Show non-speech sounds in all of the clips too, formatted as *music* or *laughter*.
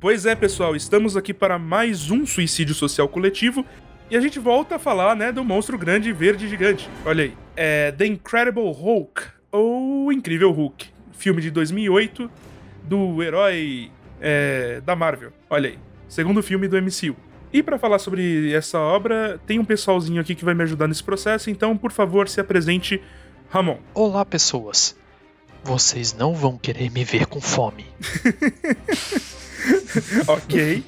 Pois é, pessoal, estamos aqui para mais um suicídio social coletivo e a gente volta a falar, né, do monstro grande verde gigante. Olha aí. É The Incredible Hulk, ou Incrível Hulk, filme de 2008 do herói é, da Marvel. Olha aí. Segundo filme do MCU. E para falar sobre essa obra, tem um pessoalzinho aqui que vai me ajudar nesse processo, então, por favor, se apresente, Ramon. Olá, pessoas. Vocês não vão querer me ver com fome. *laughs* *laughs* ok.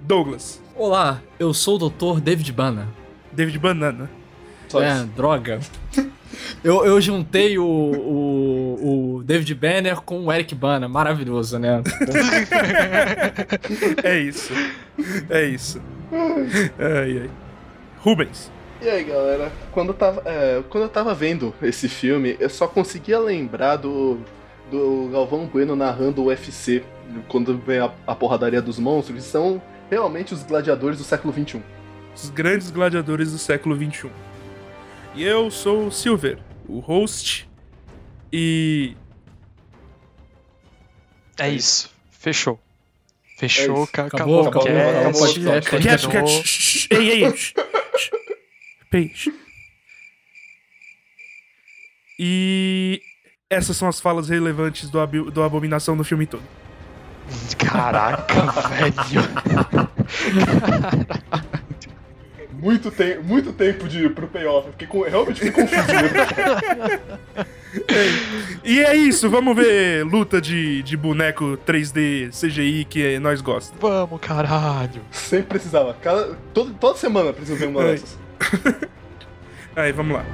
Douglas. Olá, eu sou o Dr. David Bana. David Banana. Só é, isso. droga. *laughs* Eu, eu juntei o, o, o, David Banner com o Eric Bana, maravilhoso, né? *laughs* é isso. É isso. Ai, ai. Rubens. E aí, galera? Quando eu, tava, é, quando eu tava vendo esse filme, eu só conseguia lembrar do, do Galvão Bueno narrando o UFC, quando vem a, a porradaria dos monstros, são realmente os gladiadores do século XXI. Os grandes gladiadores do século XXI. E eu sou o Silver, o host. E. É isso. Fechou. Fechou, é acabou, acabou, acabou, acabou, acabou, Quieto, quieto. Ei, ei, Peixe. E essas são as falas relevantes do, do Abominação no filme todo. Caraca, *laughs* velho. Caraca muito, te muito tempo de, pro payoff. Eu fiquei com, realmente fiquei confuso. e é isso, vamos ver luta de, de boneco 3D CGI que nós gostamos. Vamos, caralho. Sempre precisava. Cada, todo, toda semana precisa ver uma dessas. *laughs* Aí, vamos lá.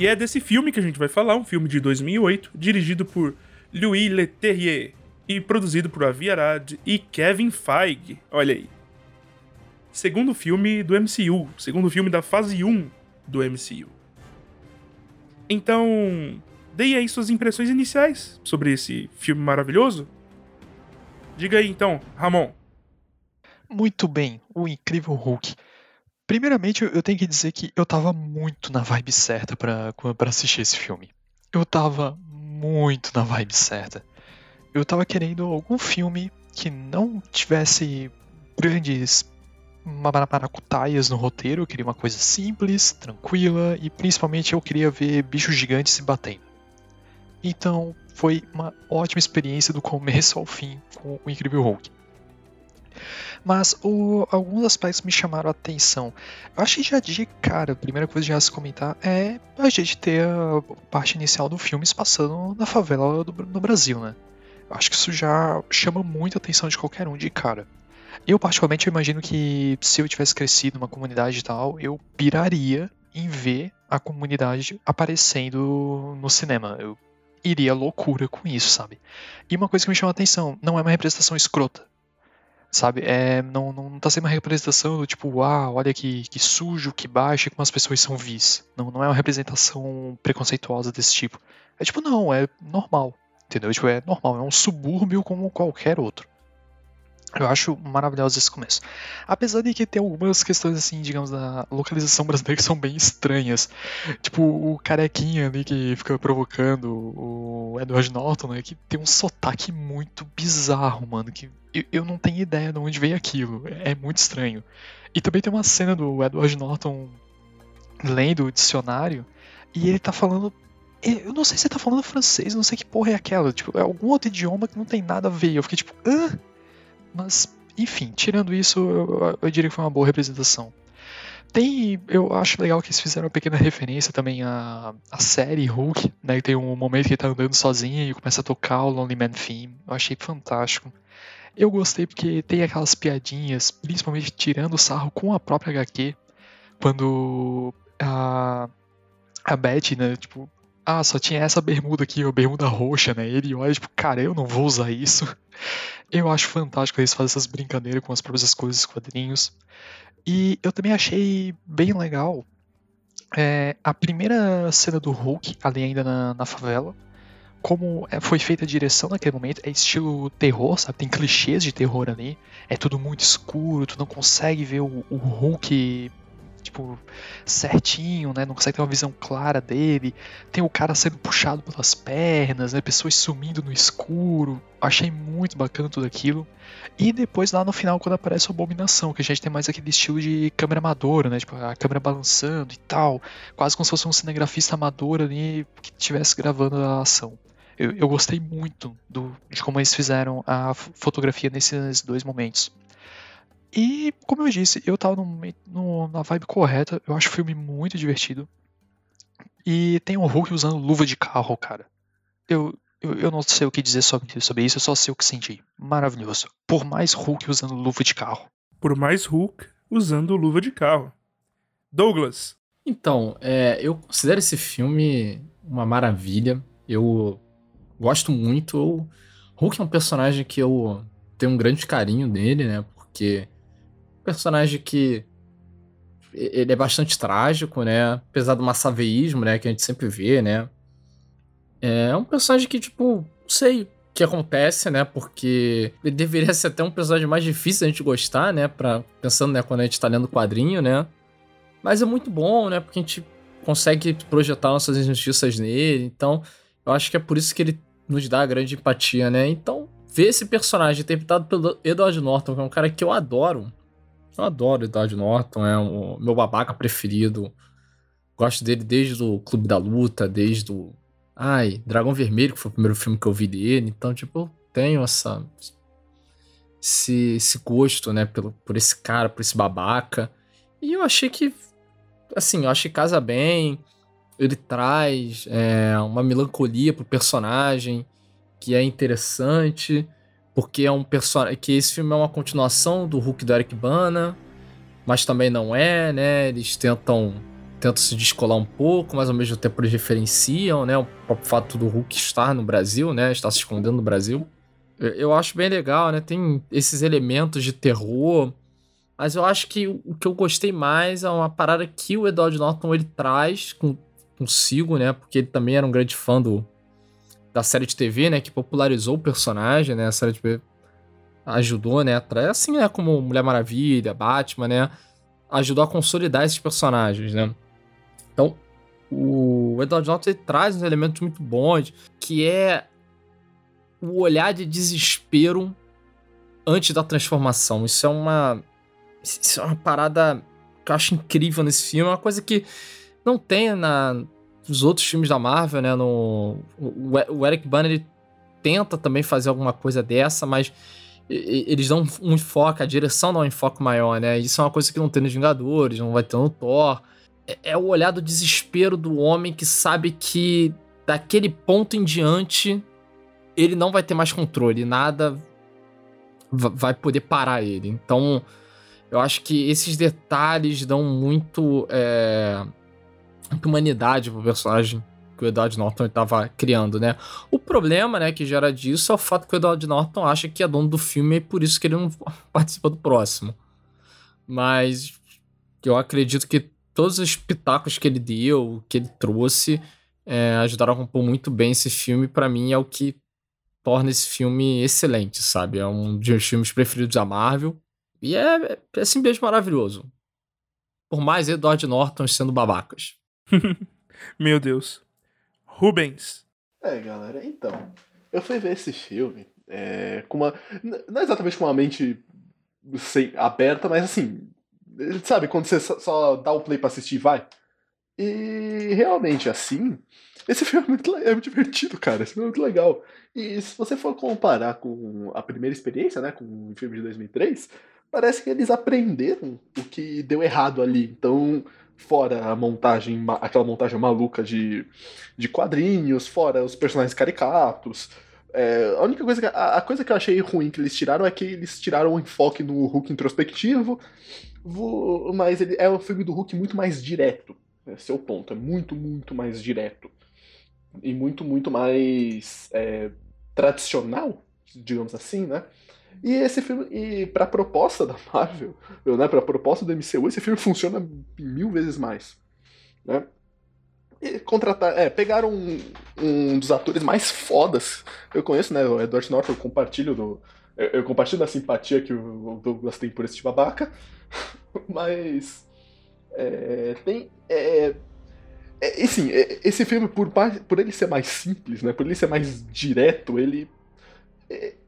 E é desse filme que a gente vai falar, um filme de 2008, dirigido por Louis Leterrier e produzido por Avi Arad e Kevin Feige. Olha aí. Segundo filme do MCU, segundo filme da fase 1 do MCU. Então, dei aí suas impressões iniciais sobre esse filme maravilhoso. Diga aí então, Ramon. Muito bem, o incrível Hulk. Primeiramente, eu tenho que dizer que eu tava muito na vibe certa para assistir esse filme. Eu tava muito na vibe certa eu tava querendo algum filme que não tivesse grandes maracutaias no roteiro, eu queria uma coisa simples, tranquila e principalmente eu queria ver bichos gigantes se batendo. Então foi uma ótima experiência do começo ao fim com o Incrível Hulk. Mas o, alguns aspectos me chamaram a atenção. Eu achei já de cara, a primeira coisa já a se comentar é a gente ter a parte inicial do filme se passando na favela do, no Brasil, né? Acho que isso já chama muito a atenção de qualquer um de cara. Eu, particularmente, eu imagino que se eu tivesse crescido numa comunidade e tal, eu piraria em ver a comunidade aparecendo no cinema. Eu iria loucura com isso, sabe? E uma coisa que me chama a atenção, não é uma representação escrota. Sabe? É, não, não tá sendo uma representação do tipo, uau, olha que, que sujo, que baixo, como as pessoas são vis. Não, não é uma representação preconceituosa desse tipo. É tipo, não, é normal. Entendeu? Tipo, é normal, é um subúrbio como qualquer outro. Eu acho maravilhoso esse começo. Apesar de que tem algumas questões, assim, digamos, da localização brasileira que são bem estranhas. Tipo, o carequinha ali que fica provocando o Edward Norton, né? Que tem um sotaque muito bizarro, mano. Que eu, eu não tenho ideia de onde veio aquilo. É, muito estranho. E também tem uma cena do Edward Norton lendo o dicionário e ele tá falando eu não sei se você tá falando francês, não sei que porra é aquela. Tipo, é algum outro idioma que não tem nada a ver. Eu fiquei tipo, hã? Mas, enfim, tirando isso, eu, eu diria que foi uma boa representação. Tem, eu acho legal que eles fizeram uma pequena referência também à, à série Hulk, né? Que tem um momento que ele tá andando sozinho e começa a tocar o Lonely Man Theme. Eu achei fantástico. Eu gostei porque tem aquelas piadinhas, principalmente tirando o sarro com a própria HQ, quando a, a Betty, né, tipo, ah, só tinha essa bermuda aqui, a bermuda roxa, né? Ele olha, tipo, cara, eu não vou usar isso. Eu acho fantástico eles fazem essas brincadeiras com as próprias coisas, quadrinhos. E eu também achei bem legal é, a primeira cena do Hulk, ali ainda na, na favela. Como é, foi feita a direção naquele momento, é estilo terror, sabe? Tem clichês de terror ali. É tudo muito escuro, tu não consegue ver o, o Hulk tipo, certinho, né? Não consegue ter uma visão clara dele. Tem o cara sendo puxado pelas pernas, né? Pessoas sumindo no escuro. Achei muito bacana tudo aquilo. E depois lá no final, quando aparece a abominação, que a gente tem mais aquele estilo de câmera amadora, né? Tipo, a câmera balançando e tal. Quase como se fosse um cinegrafista amador ali que estivesse gravando a ação. Eu, eu gostei muito do, de como eles fizeram a fotografia nesses dois momentos. E, como eu disse, eu tava no, no, na vibe correta. Eu acho o filme muito divertido. E tem o Hulk usando luva de carro, cara. Eu, eu, eu não sei o que dizer sobre, sobre isso, eu só sei o que senti. Maravilhoso. Por mais Hulk usando luva de carro. Por mais Hulk usando luva de carro. Douglas. Então, é, eu considero esse filme uma maravilha. Eu gosto muito. O Hulk é um personagem que eu tenho um grande carinho dele, né? Porque personagem que ele é bastante trágico, né? Apesar do massaveísmo, né, que a gente sempre vê, né? É um personagem que, tipo, não sei o que acontece, né? Porque ele deveria ser até um personagem mais difícil a gente gostar, né? Pra, pensando, né, quando a gente tá lendo o quadrinho, né? Mas é muito bom, né? Porque a gente consegue projetar nossas injustiças nele. Então, eu acho que é por isso que ele nos dá grande empatia, né? Então, ver esse personagem interpretado pelo Edward Norton, que é um cara que eu adoro, eu adoro Edward Norton, é o meu babaca preferido. Gosto dele desde o Clube da Luta, desde o. Ai, Dragão Vermelho, que foi o primeiro filme que eu vi dele. Então, tipo, eu tenho essa. Esse, esse gosto, né, pelo, por esse cara, por esse babaca. E eu achei que. Assim, eu achei que casa bem. Ele traz é, uma melancolia pro personagem que é interessante porque é um personagem que esse filme é uma continuação do Hulk do Eric Bana, mas também não é, né? Eles tentam tentam se descolar um pouco, mas ao mesmo tempo eles referenciam, né? O próprio fato do Hulk estar no Brasil, né? Estar se escondendo no Brasil. Eu, acho bem legal, né? Tem esses elementos de terror, mas eu acho que o que eu gostei mais é uma parada que o Edward Norton ele traz com, consigo, né? Porque ele também era um grande fã do, da série de TV, né, que popularizou o personagem, né, a série de TV ajudou, né, assim, né, como Mulher Maravilha, Batman, né, ajudou a consolidar esses personagens, né. Então, o Edward Norton traz uns elementos muito bons, que é o olhar de desespero antes da transformação. Isso é uma isso é uma parada que eu acho incrível nesse filme, é uma coisa que não tem na os outros filmes da Marvel, né? No, o, Eric Bana ele tenta também fazer alguma coisa dessa, mas eles dão um enfoque, a direção dá um enfoque maior, né? Isso é uma coisa que não tem nos Vingadores, não vai ter no Thor. É, é o olhar do desespero do homem que sabe que daquele ponto em diante ele não vai ter mais controle, nada vai poder parar ele. Então, eu acho que esses detalhes dão muito. É humanidade pro personagem que o Edward Norton estava criando, né? O problema, né, que gera disso é o fato que o Edward Norton acha que é dono do filme e por isso que ele não *laughs* participa do próximo. Mas eu acredito que todos os pitacos que ele deu, que ele trouxe, é, ajudaram a compor muito bem esse filme. para mim é o que torna esse filme excelente, sabe? É um dos filmes preferidos da Marvel. E é, é simplesmente maravilhoso. Por mais Edward Norton sendo babacas. *laughs* Meu Deus. Rubens. É, galera, então. Eu fui ver esse filme é, com uma. Não exatamente com uma mente sem, aberta, mas assim. Sabe, quando você só dá o play pra assistir e vai? E realmente, assim. Esse *laughs* filme é muito, é muito divertido, cara. Esse filme é muito legal. E se você for comparar com a primeira experiência, né, com o filme de 2003, parece que eles aprenderam o que deu errado ali. Então, fora a montagem, aquela montagem maluca de, de quadrinhos, fora os personagens caricatos. É, a única coisa que, a, a, coisa que eu achei ruim que eles tiraram é que eles tiraram o enfoque no Hulk introspectivo, mas ele é um filme do Hulk muito mais direto. Esse é o ponto, é muito, muito mais direto. E muito, muito mais é, tradicional, digamos assim, né? E esse filme, e pra proposta da Marvel, *laughs* né, pra proposta do MCU, esse filme funciona mil vezes mais. Né? E contratar, é, pegaram um, um dos atores mais fodas eu conheço, né, o Edward Norton, eu compartilho do, eu, compartilho da simpatia que o Douglas tem por esse babaca, *laughs* mas É, tem. É, é, assim, esse filme, por, por ele ser mais simples, né? Por ele ser mais direto, ele.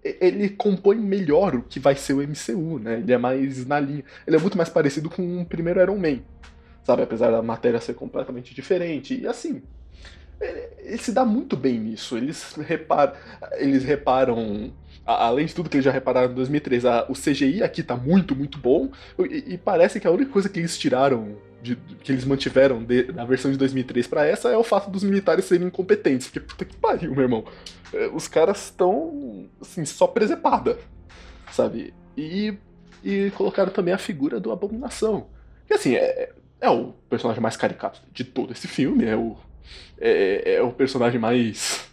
Ele compõe melhor o que vai ser o MCU, né? Ele é mais na linha. Ele é muito mais parecido com o primeiro Iron Man. Sabe? Apesar da matéria ser completamente diferente. E assim. Ele, ele se dá muito bem nisso. Eles reparam. Eles reparam além de tudo que eles já repararam em 2003, a, o CGI aqui tá muito, muito bom. E, e, parece que a única coisa que eles tiraram, de, que eles mantiveram de, da versão de 2003 para essa é o fato dos militares serem incompetentes. Porque puta que pariu, meu irmão. É, os caras estão, assim, só presepada, sabe? E, e colocaram também a figura do Abominação. Que assim, é, é o personagem mais caricato de todo esse filme, é o, é, é o personagem mais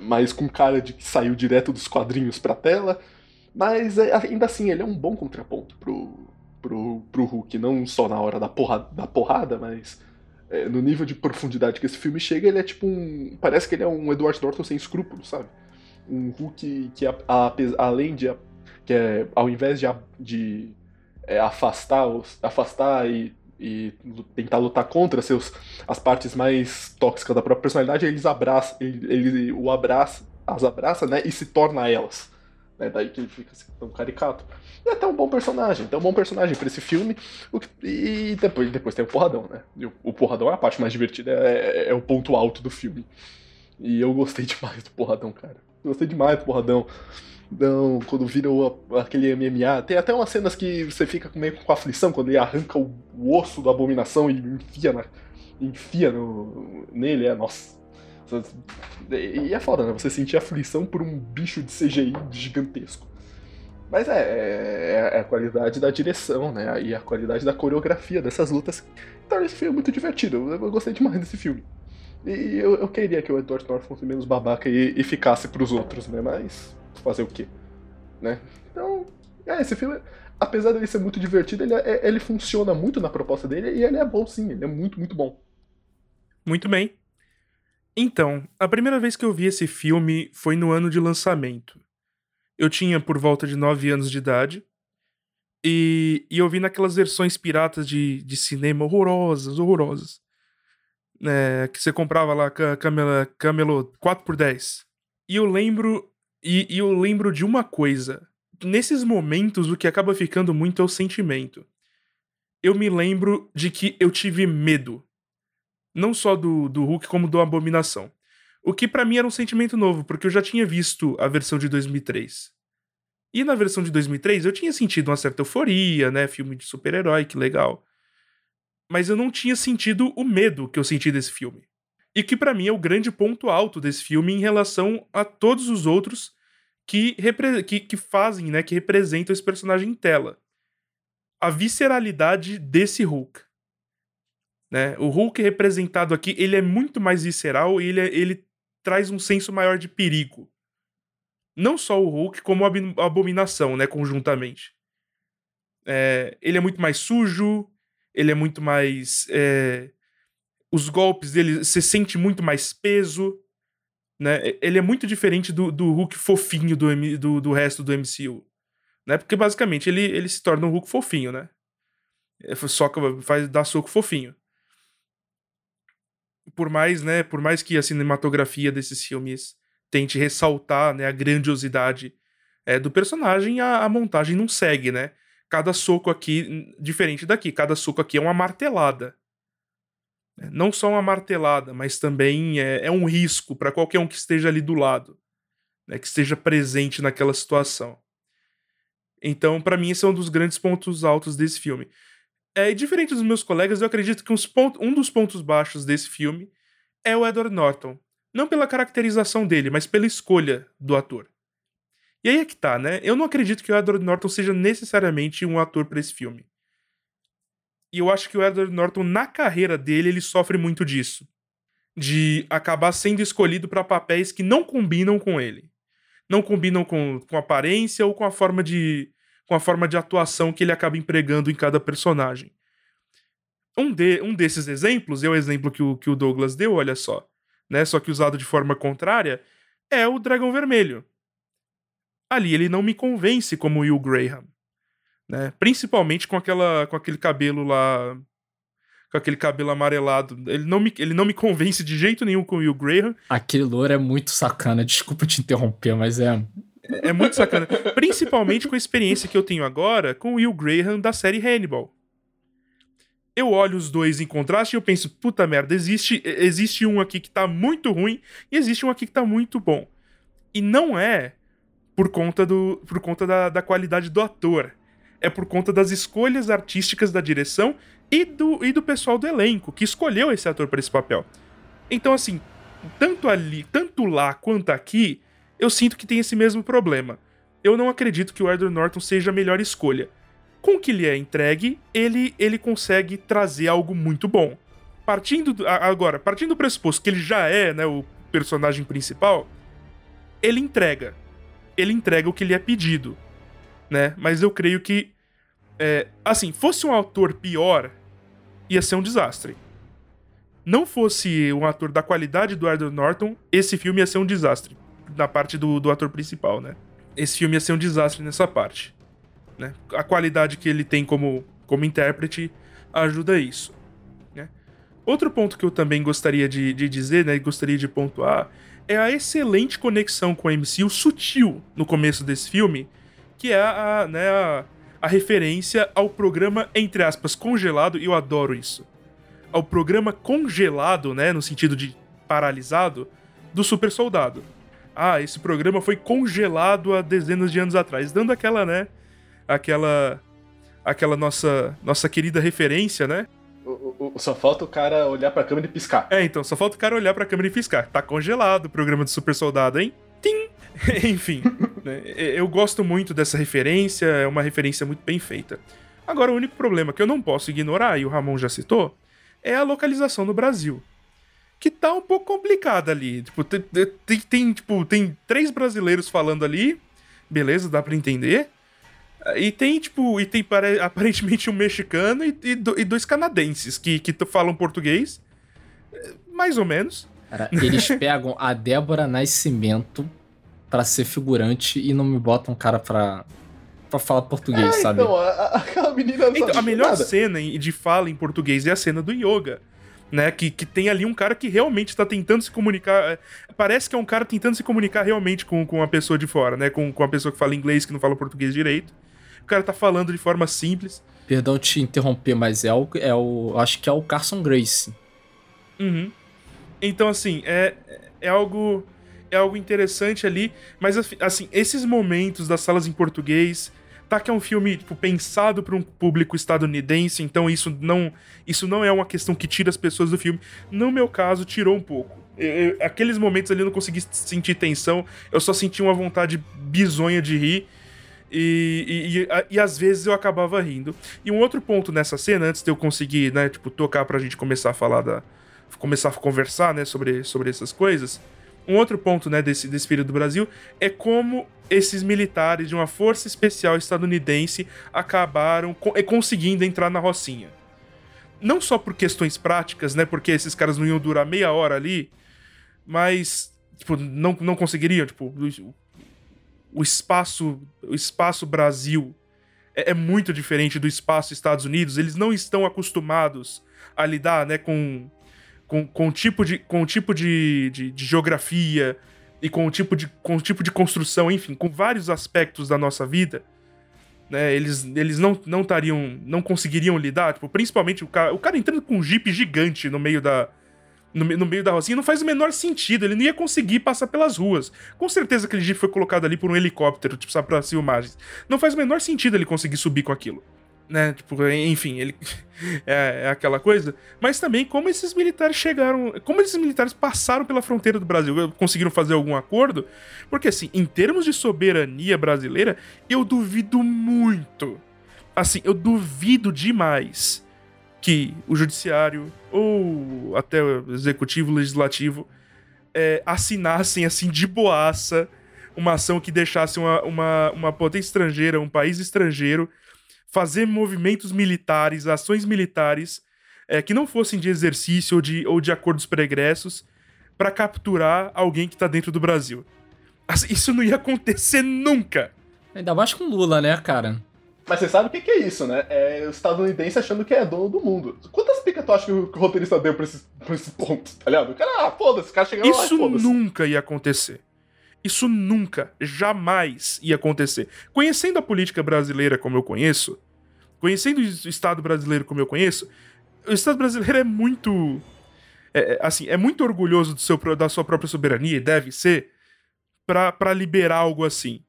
mas com cara de que saiu direto dos quadrinhos pra tela. Mas é, ainda assim, ele é um bom contraponto pro, pro, pro Hulk, não só na hora da porrada, da porrada mas é, no nível de profundidade que esse filme chega, ele é tipo um. Parece que ele é um Edward Norton sem escrúpulos, sabe? Um Hulk que, a, a, além de. que é, ao invés de, de é, afastar, afastar e e tentar lutar contra seus as partes mais tóxicas da própria personalidade, eles abraçam, ele, ele o abraça, as abraça, né, e se torna elas. Né, daí que ele fica assim, tão caricato. E até um bom personagem, até um bom personagem para esse filme. e depois, depois tem o porradão, né? O, o porradão é a parte mais divertida, é, é, é o ponto alto do filme. E eu gostei *laughs* demais do porradão, cara. Gostei demais do porradão. Não, quando vira o, aquele MMA. Tem até umas cenas que você fica meio com aflição quando ele arranca o, o osso da abominação e enfia, na, enfia no, nele. É, nossa. E é foda, né? Você sentir aflição por um bicho de CGI gigantesco. Mas é, é, é, a qualidade da direção, né? E a qualidade da coreografia dessas lutas. Então esse filme é muito divertido. Eu, gostei demais desse filme. E eu, eu queria que o Edward Norton fosse menos babaca e, e ficasse pros outros, né? Mas fazer o quê? Né? Então, é, esse filme, apesar dele ser muito divertido, ele, é, ele funciona muito na proposta dele e ele é bom sim, ele é muito, muito bom. Muito bem. Então, a primeira vez que eu vi esse filme foi no ano de lançamento. Eu tinha por volta de 9 anos de idade. E, e eu vi naquelas versões piratas de, de cinema horrorosas, horrorosas. É, que você comprava lá Camelo, Camelo 4x10. E eu lembro e, e eu lembro de uma coisa. Nesses momentos, o que acaba ficando muito é o sentimento. Eu me lembro de que eu tive medo. Não só do, do Hulk, como do Abominação. O que para mim era um sentimento novo, porque eu já tinha visto a versão de 2003. E na versão de 2003 eu tinha sentido uma certa euforia, né? Filme de super-herói, que legal. Mas eu não tinha sentido o medo que eu senti desse filme. E que para mim é o grande ponto alto desse filme em relação a todos os outros que, que, que fazem, né, que representam esse personagem em tela. A visceralidade desse Hulk. Né? O Hulk representado aqui, ele é muito mais visceral e ele, é, ele traz um senso maior de perigo. Não só o Hulk, como a Abominação, né, conjuntamente. É, ele é muito mais sujo, ele é muito mais é, os golpes dele, você sente muito mais peso, né? Ele é muito diferente do, do Hulk fofinho do, do, do resto do MCU, né? Porque basicamente ele, ele se torna um Hulk fofinho, né? Soca, faz dar soco fofinho. Por mais, né, por mais que a cinematografia desses filmes tente ressaltar, né, a grandiosidade é, do personagem, a, a montagem não segue, né? Cada soco aqui, diferente daqui, cada soco aqui é uma martelada. Não só uma martelada, mas também é, é um risco para qualquer um que esteja ali do lado, né, que esteja presente naquela situação. Então, para mim, esse é um dos grandes pontos altos desse filme. É, diferente dos meus colegas, eu acredito que um dos pontos baixos desse filme é o Edward Norton. Não pela caracterização dele, mas pela escolha do ator. E aí é que tá, né? Eu não acredito que o Edward Norton seja necessariamente um ator para esse filme. E eu acho que o Edward Norton, na carreira dele, ele sofre muito disso. De acabar sendo escolhido para papéis que não combinam com ele. Não combinam com, com aparência ou com a forma de. Com a forma de atuação que ele acaba empregando em cada personagem. Um, de, um desses exemplos, é o exemplo que o, que o Douglas deu, olha só, né? Só que usado de forma contrária, é o Dragão Vermelho. Ali ele não me convence como Will Graham né? Principalmente com aquela com aquele cabelo lá com aquele cabelo amarelado. Ele não me, ele não me convence de jeito nenhum com o Will Graham. Aquele louro é muito sacana, desculpa te interromper, mas é. É muito sacana. Principalmente com a experiência que eu tenho agora com o Will Graham da série Hannibal. Eu olho os dois em contraste e eu penso, puta merda, existe, existe um aqui que tá muito ruim e existe um aqui que tá muito bom. E não é por conta, do, por conta da, da qualidade do ator. É por conta das escolhas artísticas da direção e do, e do pessoal do elenco que escolheu esse ator para esse papel. Então, assim, tanto ali, tanto lá quanto aqui, eu sinto que tem esse mesmo problema. Eu não acredito que o Edward Norton seja a melhor escolha. Com o que lhe é entregue, ele, ele consegue trazer algo muito bom. Partindo do, agora, partindo do pressuposto que ele já é né, o personagem principal, ele entrega. Ele entrega o que lhe é pedido. Né? Mas eu creio que. É, assim, fosse um autor pior, ia ser um desastre. Não fosse um ator da qualidade do Edward Norton, esse filme ia ser um desastre. Na parte do, do ator principal, né? Esse filme ia ser um desastre nessa parte. Né? A qualidade que ele tem como, como intérprete ajuda isso. Né? Outro ponto que eu também gostaria de, de dizer, né, gostaria de pontuar, é a excelente conexão com a MCU sutil no começo desse filme, que é a, né, a, a referência ao programa, entre aspas, congelado, e eu adoro isso. Ao programa congelado, né, no sentido de paralisado, do super soldado. Ah, esse programa foi congelado há dezenas de anos atrás, dando aquela, né, aquela aquela nossa nossa querida referência, né? O, o, só falta o cara olhar pra câmera e piscar. É, então, só falta o cara olhar pra câmera e piscar. Tá congelado o programa do Super Soldado, hein? Tim! *laughs* Enfim, né? eu gosto muito dessa referência, é uma referência muito bem feita. Agora, o único problema que eu não posso ignorar, e o Ramon já citou, é a localização no Brasil. Que tá um pouco complicada ali. Tipo, tem, tem, tem, tipo, tem três brasileiros falando ali, beleza, dá para entender. E tem, tipo, e tem *laughs* aparentemente um mexicano e, e dois canadenses que, que falam português. Mais ou menos. Cara, eles *laughs* pegam a Débora Nascimento para ser figurante e não me botam um cara pra, pra falar português, é, sabe? Então, a, aquela menina não então, A melhor nada. cena de fala em português é a cena do yoga. Né, que, que tem ali um cara que realmente está tentando se comunicar. É, parece que é um cara tentando se comunicar realmente com, com a pessoa de fora, né? Com, com a pessoa que fala inglês, que não fala português direito. O cara tá falando de forma simples. Perdão te interromper, mas é o. É o acho que é o Carson Grace. Uhum. Então, assim, é, é algo é algo interessante ali, mas assim, esses momentos das salas em português, tá que é um filme tipo, pensado para um público estadunidense, então isso não isso não é uma questão que tira as pessoas do filme. No meu caso, tirou um pouco. Eu, eu, aqueles momentos ali eu não consegui sentir tensão, eu só senti uma vontade bizonha de rir. E, e, e, e, às vezes eu acabava rindo. E um outro ponto nessa cena, antes de eu conseguir, né, tipo, tocar pra gente começar a falar da, começar a conversar, né, sobre, sobre essas coisas. Um outro ponto, né, desse, desse período do Brasil é como esses militares de uma força especial estadunidense acabaram co eh, conseguindo entrar na Rocinha. Não só por questões práticas, né, porque esses caras não iam durar meia hora ali, mas tipo, não, não conseguiriam, tipo, o, o espaço, o espaço Brasil é, é muito diferente do espaço Estados Unidos, eles não estão acostumados a lidar, né, com com, com o tipo, de, com o tipo de, de, de geografia e com o tipo de, com o tipo de construção, enfim, com vários aspectos da nossa vida, né? Eles, eles não não estariam, não conseguiriam lidar, tipo, principalmente o cara, o cara entrando com um jeep gigante no meio da no, no meio da rocinha não faz o menor sentido, ele não ia conseguir passar pelas ruas. Com certeza aquele jeep foi colocado ali por um helicóptero, tipo, só pra filmagens. Não faz o menor sentido ele conseguir subir com aquilo né? Tipo, enfim, ele *laughs* é, é, aquela coisa. Mas também como esses militares chegaram, como esses militares passaram pela fronteira do Brasil, conseguiram fazer algum acordo? Porque assim, em termos de soberania brasileira, eu duvido muito. Assim, eu duvido demais que o judiciário ou até o executivo, legislativo é, assinassem assim de boaça uma ação que deixasse uma, uma, uma potência estrangeira, um país estrangeiro fazer movimentos militares, ações militares é, que não fossem de exercício ou de, ou de acordos pregressos para capturar alguém que tá dentro do Brasil. Isso não ia acontecer nunca. Ainda mais com Lula, né, cara? Mas você sabe o que, que é isso, né? É o estadunidense achando que é dono do mundo. Quantas picas tu acha que o, que o roteirista deu pra esse, pra esse ponto, tá ligado? O cara, ah, foda-se, o cara chegando lá e Isso nunca ia acontecer. Isso nunca, jamais ia acontecer. Conhecendo a política brasileira como eu conheço, conhecendo o Estado brasileiro como eu conheço, o Estado brasileiro é muito. é, é, assim, é muito orgulhoso do seu, da sua própria soberania, e deve ser, pra liberar algo assim.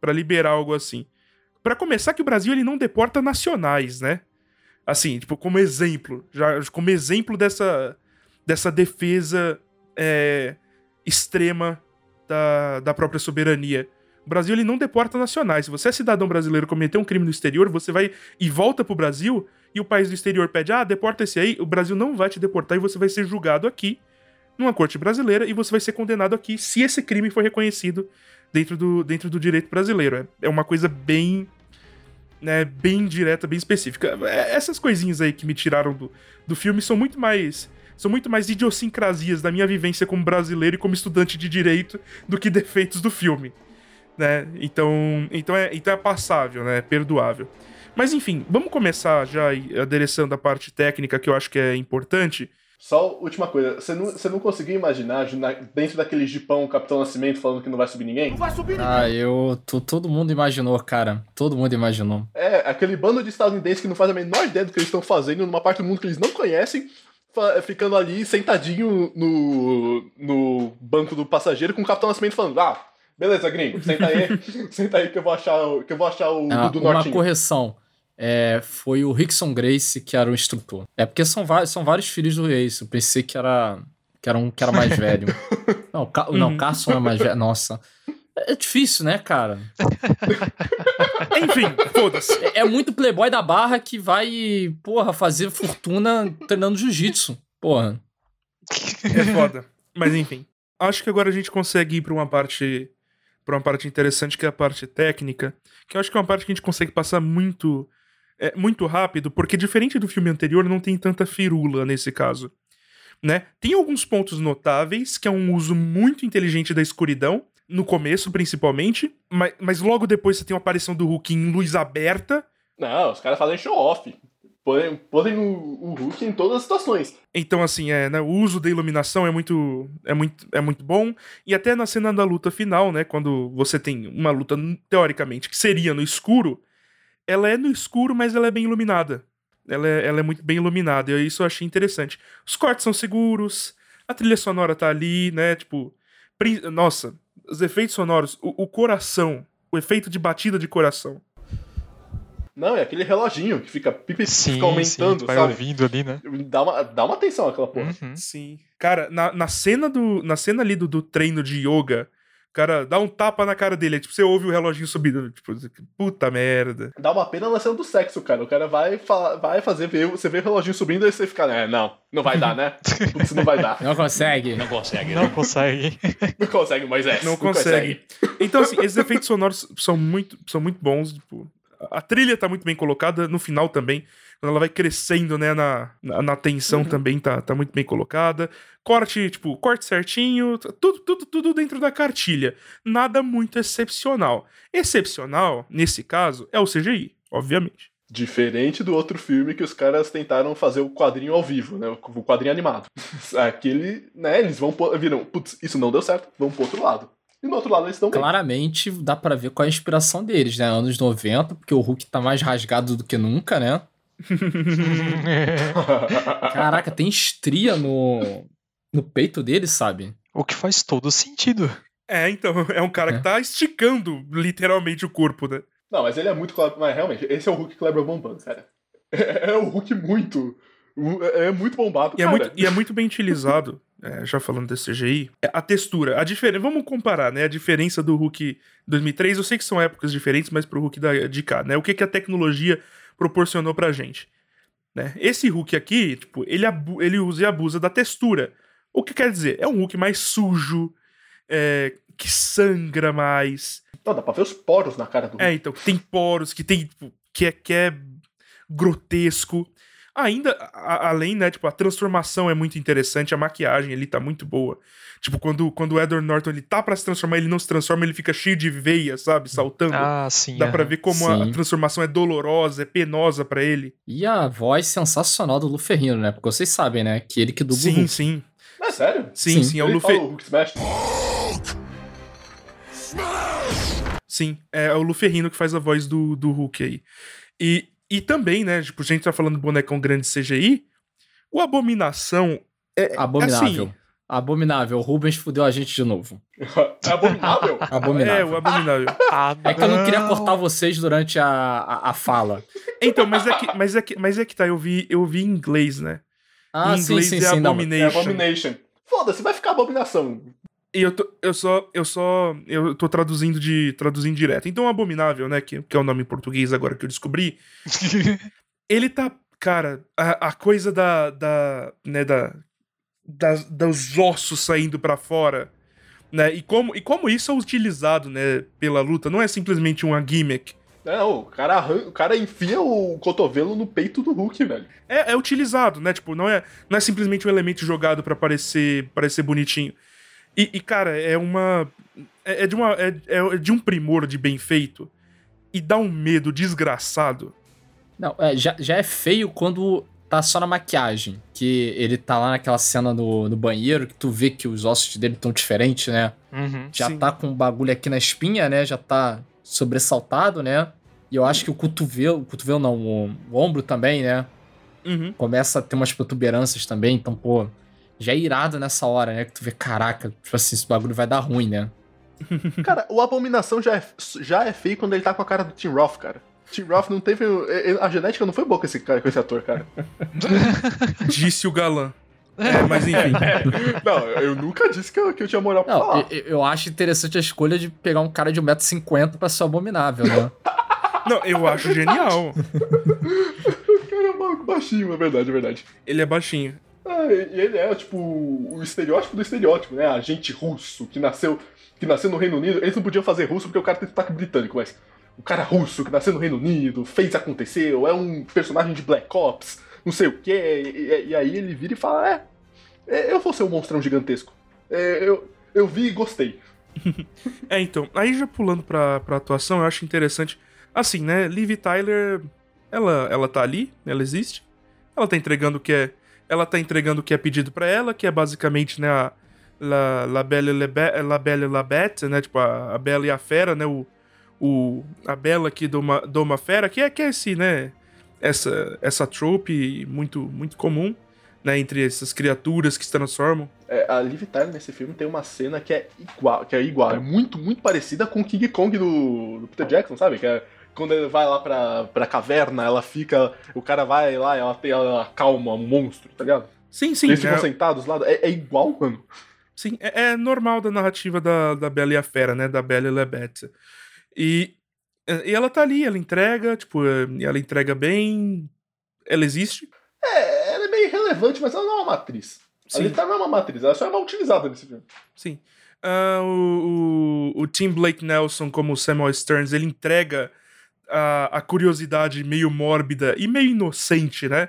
Pra liberar algo assim. Pra começar, que o Brasil ele não deporta nacionais, né? Assim, tipo, como exemplo. Já, como exemplo dessa, dessa defesa é, extrema da, da própria soberania. O Brasil ele não deporta nacionais. Se você é cidadão brasileiro cometer um crime no exterior, você vai e volta pro Brasil e o país do exterior pede, ah, deporta esse aí, o Brasil não vai te deportar e você vai ser julgado aqui, numa corte brasileira, e você vai ser condenado aqui se esse crime for reconhecido dentro do, dentro do direito brasileiro. É, é uma coisa bem. Né, bem direta, bem específica. É, Essas coisinhas aí que me tiraram do, do filme são muito mais. São muito mais idiosincrasias da minha vivência como brasileiro e como estudante de direito do que defeitos do filme. Né? Então, então, é, então é passável, né? É perdoável. Mas enfim, vamos começar já adereçando a parte técnica que eu acho que é importante. Só última coisa, você não, você não conseguiu imaginar na- dentro daquele jipão o Capitão Nascimento falando que não vai subir ninguém? Ah, eu. to- todo mundo imaginou, cara. Todo mundo imaginou. É, aquele bando de estadunidenses que não faz a menor ideia do que eles estão fazendo numa parte do mundo que eles não conhecem, ficando ali sentadinho no, no banco do passageiro com o Capitão Nascimento falando: Ah, beleza, gringo, senta aí, *laughs* senta aí que eu vou achar, o- que eu vou achar o Ah, do uma Nortinho. correção. É, foi o Rickson Grace que era o instrutor. É porque são, são vários filhos do Ace. Eu pensei que era, que era um que era mais velho. *laughs* Não, o Ca- não, Uhum. o Carson é mais velho. Nossa. É difícil, né, cara? *laughs* Enfim, foda-se. É, é muito playboy da barra que vai, porra, fazer fortuna treinando jiu-jitsu. Porra. É foda. Mas enfim. Acho que agora a gente consegue ir pra uma parte. para uma parte interessante, que é a parte técnica. Que eu acho que é uma parte que a gente consegue passar muito. é, muito rápido, porque diferente do filme anterior, não tem tanta firula nesse caso. Né? Tem alguns pontos notáveis, que é um uso muito inteligente da escuridão, no começo principalmente, mas, mas logo depois você tem a aparição do Hulk em luz aberta, Não, os caras fazem show-off. Põem, põem o, o Hulk em todas as situações. Então, assim, é, né, o uso da iluminação é muito, é, muito, é muito bom. E até na cena da luta final, né? Quando você tem uma luta, teoricamente, que seria no escuro, ela é no escuro, mas ela é bem iluminada. Ela é, ela é muito bem iluminada. E isso eu achei interessante. Os cortes são seguros, a trilha sonora tá ali, né? Tipo. Nossa, os efeitos sonoros, o, o coração, o efeito de batida de coração. Não, é aquele reloginho que fica, pipi, Sim, fica aumentando, sim, vai sabe? ouvindo ali, né? Dá uma, dá uma atenção àquela porra. Uhum. Sim. Cara, na, na cena do. Na cena ali do, do treino de yoga, cara dá um tapa na cara dele. aí, Tipo, você ouve o reloginho subindo. Tipo, puta merda. Dá uma pena na cena do sexo, cara. O cara vai, falar, vai fazer, ver, você vê o reloginho subindo e você fica, é, não, não vai dar, né? *laughs* Putz, não vai dar. Não consegue. Não consegue, Não né? consegue. Não consegue, Moisés. *laughs* Não consegue. Então, assim, esses efeitos sonoros são muito, são muito bons. Tipo, a trilha tá muito bem colocada, no final também. Quando ela vai crescendo, né, na, na, na tensão também tá, tá muito bem colocada. Corte, tipo, corte certinho, tudo, tudo, tudo dentro da cartilha. Nada muito excepcional. Excepcional, nesse caso, é o CGI, obviamente. Diferente do outro filme que os caras tentaram fazer o quadrinho ao vivo, né? O quadrinho animado. *laughs* Aquele, né? Eles vão pôr, viram, putz, isso não deu certo, vamos pro outro lado. E no outro lado eles estão bem. Claramente dá pra ver qual é a inspiração deles, né? Anos 90, porque o Hulk tá mais rasgado do que nunca, né? *laughs* Caraca, tem estria no, no peito dele, sabe? o que faz todo sentido. É, então, é um cara É. que tá esticando literalmente o corpo, né? Não, mas ele é muito. Mas realmente, esse é o Hulk Kleber bombando, cara. É, o Hulk muito. É muito bombado, E é, cara. muito, e é muito bem utilizado, é, já falando desse CGI, é a textura. A diferença, vamos comparar, né? A diferença do Hulk 2003, eu sei que são épocas diferentes, mas pro Hulk da, de cá, né? O que, que a tecnologia proporcionou pra gente. Né? Esse Hulk aqui, tipo, ele, ele usa e abusa da textura. O que quer dizer? É um Hulk mais sujo, é, que sangra mais, Não, dá pra ver os poros na cara do Hulk. é, então, que tem poros, que tem. tipo, que é, que é grotesco. Ainda, a- além, né, tipo, a transformação é muito interessante, a maquiagem ali tá muito boa. Tipo, quando, quando o Edward Norton ele tá pra se transformar, ele não se transforma, ele fica cheio de veias, sabe? Saltando. Ah, sim. Dá aham. pra ver como a Sim. transformação é dolorosa, é penosa pra ele. E a voz sensacional do Luferrino, né? Porque vocês sabem, né? Que ele que dubla o Sim, Hulk. sim. É sério? Sim, Sim. sim, é o Ele Luffy. fala o Hulk Smash? Sim, é o Luferrino que faz a voz do, do Hulk aí. E, e também, né, tipo, a gente tá falando do bonecão grande CGI, o Abominação é Abominável. Assim, Abominável. O Rubens fudeu a gente de novo. É *laughs* abominável? Abominável. é, o Abominável. Ah, É que eu não queria não. cortar vocês durante a, a, a fala. Então, mas é que, mas é que, mas é que tá, eu vi, eu vi em inglês, né? Ah, em sim, inglês sim, é sim. Não, É Abomination. Abomination. Foda-se, vai ficar abominação. E eu, tô, eu só, eu só, eu tô traduzindo de, traduzindo direto. Então, Abominável, né, que, que é o nome em português agora que eu descobri, *laughs* ele tá, cara, a, a coisa da, da, né, da, das, dos ossos saindo pra fora, né, e como, e como isso é utilizado, né, pela luta, não é simplesmente uma gimmick. Não, o cara, arran- o cara enfia o cotovelo no peito do Hulk, velho. É, é utilizado, né, tipo, não é, não é simplesmente um elemento jogado pra parecer, parecer bonitinho. E, e, cara, é uma, é, é de uma, é, é de um primor de bem feito, e dá um medo desgraçado. Não, é, já, já é feio quando tá só na maquiagem. Que ele tá lá naquela cena no, no banheiro, que tu vê que os ossos dele estão diferentes, né? Uhum. Já Sim. tá com um bagulho aqui na espinha, né? Já tá sobressaltado, né? E eu acho que o cotovelo, o cotovelo não, o, o ombro também, né? Uhum. Começa a ter umas protuberâncias também, então, pô, já é irado nessa hora, né? Que tu vê, caraca, tipo assim, esse bagulho vai dar ruim, né? *laughs* Cara, o Abominação já é, já é feio quando ele tá com a cara do Tim Roth, cara. Tim Roth não teve. eh, A genética não foi boa com esse, cara, com esse ator, cara. *laughs* Disse o galã. É, mas enfim. *laughs* Não, eu nunca disse que eu, que eu tinha moral pra Não, falar. eu, eu acho interessante a escolha de pegar um cara de 1,50m pra ser abominável, né? Não, eu acho genial. O cara é baixinho, é verdade, é verdade. Ele é baixinho. Ah, e ele é, tipo, o estereótipo do estereótipo, né? Agente russo que nasceu, que nasceu no Reino Unido. Eles não podiam fazer russo porque o cara tem sotaque britânico, mas o cara russo que nasceu no Reino Unido, fez aconteceu, é um personagem de Black Ops, não sei o quê. E, e- e aí ele vira e fala: É, é, eu vou ser um monstrão gigantesco. É, eu, eu vi e gostei. *laughs* É, então, aí já pulando pra, pra atuação, eu acho interessante. Assim, né? Liv Tyler, ela, ela tá ali, ela existe. Ela tá entregando o que é. Ela tá entregando o que é pedido pra ela, que é basicamente, né, a La, la Belle la Be- La Belle la Bête, né? Tipo, a, a Bela e a Fera, né? O, o, a Bela que doma, doma fera, que é, que é esse, né? Essa, essa trope muito, muito comum, né? Entre essas criaturas que se transformam. É, a Liv Tyler nesse filme tem uma cena que é igual, que é igual, é muito, muito parecida com o King Kong do, do Peter Jackson, sabe? Que é quando ele vai lá pra, pra caverna, ela fica. O cara vai lá e ela, tem, ela acalma um monstro, tá ligado? Sim, sim. Eles ficam é- sentados lá. É, é igual, mano. Sim, é, é normal da narrativa da, da Bela e a Fera, né? Da Bela e la Bête. E, e ela tá ali, ela entrega, tipo, ela entrega bem. Ela existe. É, ela é meio irrelevante, mas ela não é uma matriz. A Sim, Liv Tyler não é uma matriz, ela só é mal utilizada nesse filme. sim. Ah, o, o, o Tim Blake Nelson, como o Samuel Stearns, ele entrega a, a curiosidade meio mórbida e meio inocente, né?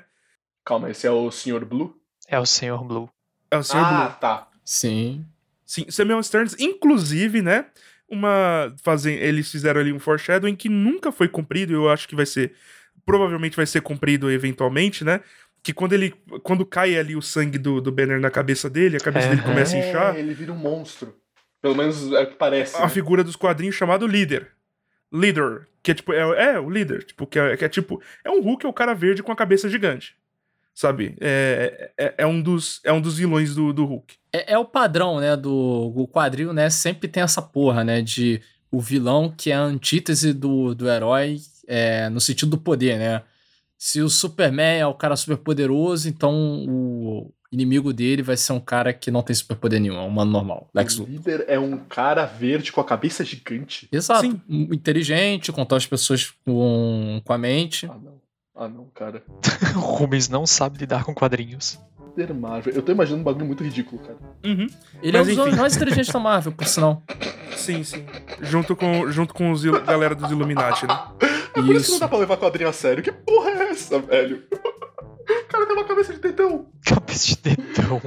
Calma, esse é o Sr. Blue? É o Senhor Blue. É o Sr. ah, Blue. tá. Sim. Sim, Samuel Stearns, inclusive, né? Uma. Fazem, eles fizeram ali um foreshadowing que nunca foi cumprido, eu acho que vai ser. Provavelmente vai ser cumprido eventualmente, né? Que quando ele. Quando cai ali o sangue do, do Banner na cabeça dele, a cabeça dele Aham. começa a inchar. É, ele vira um monstro. Pelo menos é o que parece. A né? figura dos quadrinhos chamado Líder. Leader. Que é tipo. É, é o líder. Tipo, que é, que é tipo. É um Hulk, é o cara verde com a cabeça gigante. Sabe? É, é, é um, dos, é um dos vilões do, do Hulk. É, é o padrão, né, do, do quadril, né? Sempre tem essa porra, né? De o vilão que é a antítese do, do herói é, no sentido do poder, né? Se o Superman é o cara super poderoso, então o inimigo dele vai ser um cara que não tem superpoder nenhum, é um humano normal. Lex O Luthor. líder é um cara verde com a cabeça gigante. Exato. Sim. Inteligente, contar as pessoas com, com a mente. Ah, não. Ah, não, cara. *laughs* O Rubens não sabe lidar com quadrinhos. Líder Marvel. Eu tô imaginando um bagulho muito ridículo, cara. Uhum. Ele Mas é um dos mais inteligentes da Marvel, por sinal. *laughs* Sim, sim. Junto com, junto com os galera dos Illuminati, né? *laughs* É por isso que não dá pra levar quadrinho a sério. Que porra é essa, velho? *laughs* cara tem uma cabeça de tetão. Cabeça de tetão.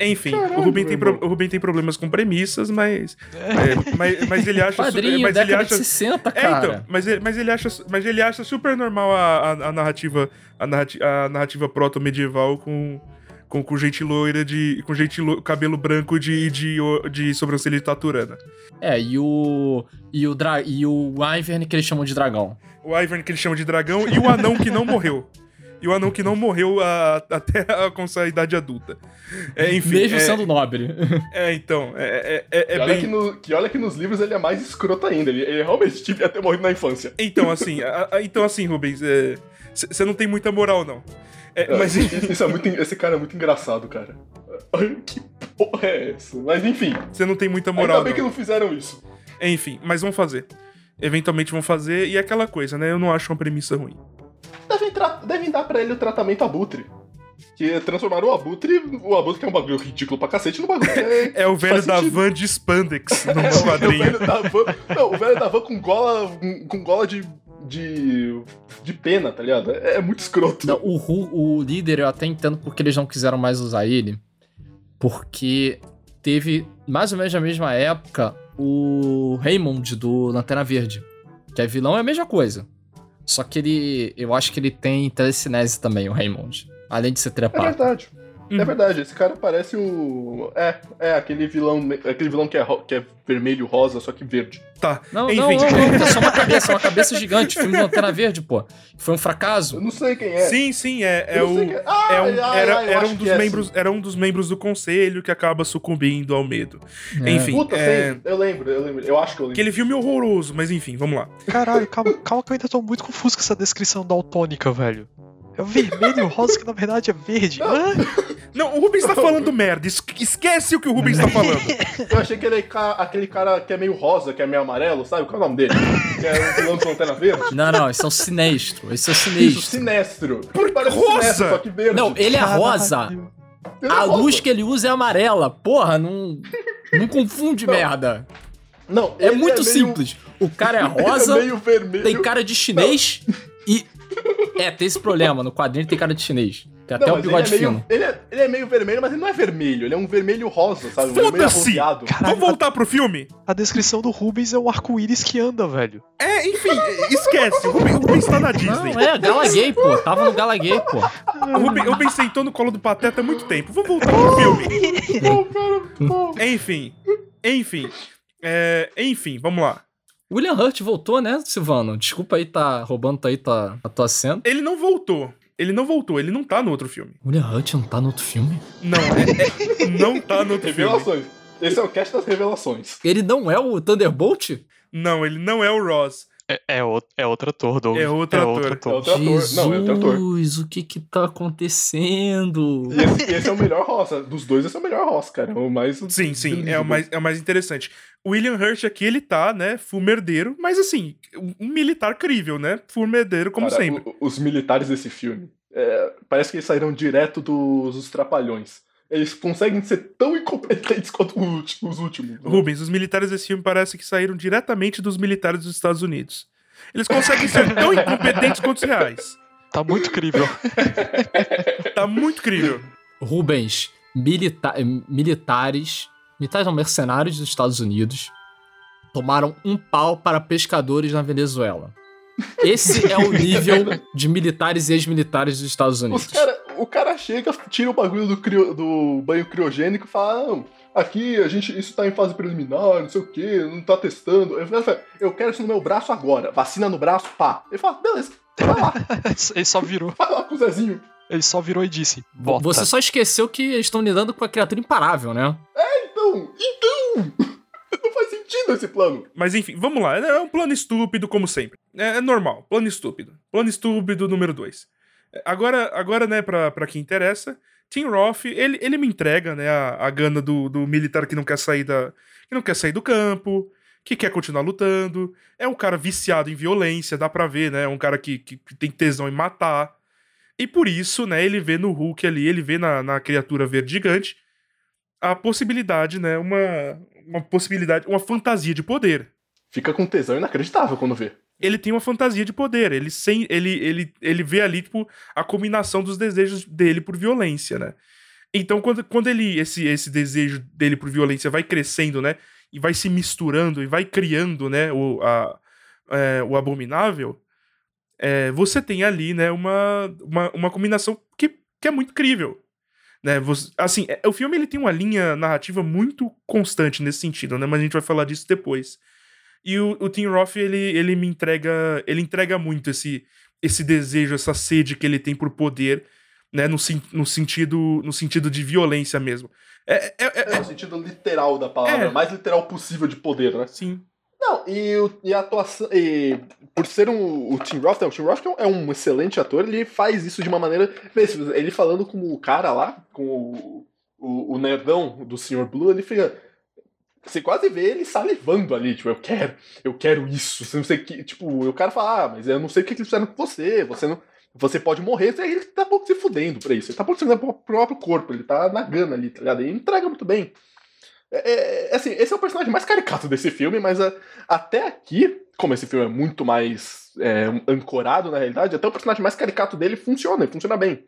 Enfim, Caralho, o, Ruben tem pro- o Ruben tem problemas com premissas, mas. é, mas, mas ele acha. Quadrinho, mas ele acha. de 60, É, cara. então, mas ele, mas ele acha, mas ele acha super normal a, a, a narrativa, a narrativa, a narrativa proto-medieval com, com, com gente loira de, com gente lo, cabelo branco de, de, de sobrancelha de taturana. É, e o. E o, dra... e o Ivern que eles chamam de dragão. O Ivern que eles chamam de dragão e o anão que não morreu. E o anão que não morreu a- até alcançar a idade adulta. É, enfim. Mesmo é, sendo nobre. é, então, é, é, é, e é olha bem... que, no- que olha que nos livros ele é mais escroto ainda. Ele, ele realmente devia ter morrido na infância. Então, assim, a- a- então, assim, Rubens, você não tem muita moral, não. É, mas, Isso é muito, esse cara é muito engraçado, cara. Que porra é essa? Mas enfim, você não tem muita moral, ainda bem não. que não fizeram isso. Enfim, mas vão fazer. Eventualmente vão fazer, e é aquela coisa, né? Eu não acho uma premissa ruim. Devem, devem dar pra ele o tratamento abutre. Que transformaram o abutre, o abutre que é um bagulho ridículo pra cacete, no bagulho que *laughs* é... É o velho da sentido. van de Spandex É, *laughs* no o- é o quadrinho. velho da van. Não, o velho da van com gola, com, com gola de, de. de pena, tá ligado? É, é muito escroto. Não, o, Ru- o líder eu até entendo porque eles não quiseram mais usar ele. Porque teve, mais ou menos na mesma época, o Raymond do Lanterna Verde. Que é vilão, é a mesma coisa. Só que ele. Eu acho que ele tem telecinese também, o Raymond. Além de ser É trepado. verdade. Uhum. É verdade, esse cara parece o. É, é aquele vilão. Aquele vilão que é, ro- que é vermelho rosa, só que verde. Tá. Não, Enfim. não, não, não, é só uma *laughs* cabeça, é uma cabeça gigante. O filme do Lanterna Verde, pô. Foi um fracasso. Eu não sei quem é. Sim, sim, é, é o. quem Ah, é um- ai, era, ai, era um dos é, membros, era um dos membros do conselho que acaba sucumbindo ao medo. É. Enfim, sim. Puta, é, sei. Eu lembro, eu lembro. Eu acho que eu lembro. aquele filme horroroso, mas enfim, vamos lá. Caralho, calma, calma que eu ainda tô muito confuso com essa descrição daltônica, velho. É o vermelho e o rosa que na verdade é verde. Hã? Não, o Rubens tá falando merda. es- Esquece o que o Rubens tá falando. *laughs* Eu achei que ele é ca- aquele cara que é meio rosa, que é meio amarelo, sabe? Qual é o nome dele? que é o vilão do Lanterna Verde. Não, não, esse é o sinestro. Esse é o Isso, sinestro. sinestro. Por- Parece rosa! sinestro, só que verde. Não, ele é rosa. Caralho. Ele é A rosa. luz que ele usa é amarela. Porra, não. Não confunde, Não. merda. Não, É ele muito meio- simples. O cara é *laughs* Ele rosa, é meio vermelho. tem cara de chinês e. *laughs* É, tem esse problema. No quadrinho ele tem cara de chinês. Tem até Não, o bigode ele é, meio, fino. ele, é, ele é meio vermelho, mas ele não é vermelho. Ele é um vermelho rosa, sabe? Um Foda-se! Vamos voltar pro filme? A descrição do Rubens é um arco-íris que anda, velho. É, enfim, esquece. O Rubens, o Rubens tá na Disney. Não, é, Gala Gay, pô. Tava no Gala Gay, pô. O Rubens, o Rubens sentou no colo do Pateta há muito tempo. Vamos voltar pro filme. Pô, cara, pô. Enfim, enfim. É, enfim, vamos lá. William Hurt voltou, né, Silvano? Desculpa aí tá roubando aí tua, a tua cena. Ele não voltou. Ele não voltou, ele não tá no outro filme. William Hurt não tá no outro filme? Não, é- é- não tá no outro filme. Revelações. Esse é o cast das revelações. Ele não é o Thunderbolt? Não, ele não é o Ross. É, é, o- é outro ator, Doug. É outro ator. É outro ator. Jesus, Não, é outro ator. o que que tá acontecendo? E esse, esse é o melhor roça. Dos dois, esse é o melhor roça, cara. É o mais. Sim, sim, é o mais, é o mais interessante. O William Hurt aqui, ele tá, né, fumerdeiro, mas assim, um militar crível, né? Fumerdeiro, como Cara, sempre. o- os militares desse filme. é, parece que eles saíram direto dos, dos Trapalhões. Eles conseguem ser tão incompetentes quanto os últimos. Os últimos né? Rubens, os militares desse filme parece que saíram diretamente dos militares dos Estados Unidos. Eles conseguem ser tão incompetentes quanto os reais. Tá muito incrível. Tá muito crível. Rubens, milita militares, militares não, mercenários dos Estados Unidos tomaram um pau para pescadores na Venezuela. Esse é o nível de militares e ex-militares dos Estados Unidos. Os cara, o cara chega, tira o bagulho do, crio- do banho criogênico e fala: ah, não, aqui a gente, isso tá em fase preliminar, não sei o que, não tá testando. Eu, falo, eu quero isso no meu braço agora. Vacina no braço, pá. Ele fala, beleza, vai lá, *laughs* Ele só virou. vai lá com o Zezinho. Ele só virou e disse: Bota. Você só esqueceu que eles estão lidando com a criatura imparável, né? Então, então! *laughs* Não faz sentido esse plano. Mas enfim, vamos lá. É um plano estúpido, como sempre. É, é normal, plano estúpido. Plano estúpido número 2. Agora, agora, né, pra, pra quem interessa, Tim Roth, ele, ele me entrega, né, a, a gana do, do militar que não quer sair da. que não quer sair do campo, que quer continuar lutando. É um cara viciado em violência, dá pra ver, né? É um cara que, que, que tem tesão em matar. E por isso, né, ele vê no Hulk ali, ele vê na, na criatura verde gigante a possibilidade, né, uma, uma possibilidade, uma fantasia de poder. Fica com tesão inacreditável quando vê. Ele tem uma fantasia de poder. Ele, sem, ele, ele, ele vê ali, tipo, a combinação dos desejos dele por violência, né? Então, quando, quando ele, esse, esse desejo dele por violência vai crescendo, né? E vai se misturando e vai criando, né? O, a, é, o abominável, é, você tem ali, né? Uma, uma, uma combinação que, que é muito crível. Né, você, assim, é, o filme ele tem uma linha narrativa muito constante nesse sentido, né? Mas a gente vai falar disso depois. E o, o Tim Roth, ele, ele me entrega. Ele entrega muito esse, esse desejo, essa sede que ele tem por poder, né? No, no, sentido, no sentido de violência mesmo. É, é, é, é no sentido literal da palavra, é. mais literal possível de poder, né? Sim. Não, e, e a atuação. E por ser um, o Tim Roth, o Tim Roth é um excelente ator, ele faz isso de uma maneira. Ele falando com o cara lá, com o, o, o nerdão do Sr. Blue, ele fica. Você quase vê ele salivando ali, tipo, eu quero, eu quero isso. Você não sei que. Tipo, o cara fala, ah, mas eu não sei o que eles fizeram com você, você não. Você pode morrer, ele tá pouco se fudendo pra isso. Ele tá pouco se fudendo pro próprio corpo, ele tá na gana ali, tá ligado? Ele entrega muito bem. É, é, é, assim, esse é o personagem mais caricato desse filme, mas a, até aqui, como esse filme é muito mais é, ancorado na realidade, até o personagem mais caricato dele funciona, ele funciona bem.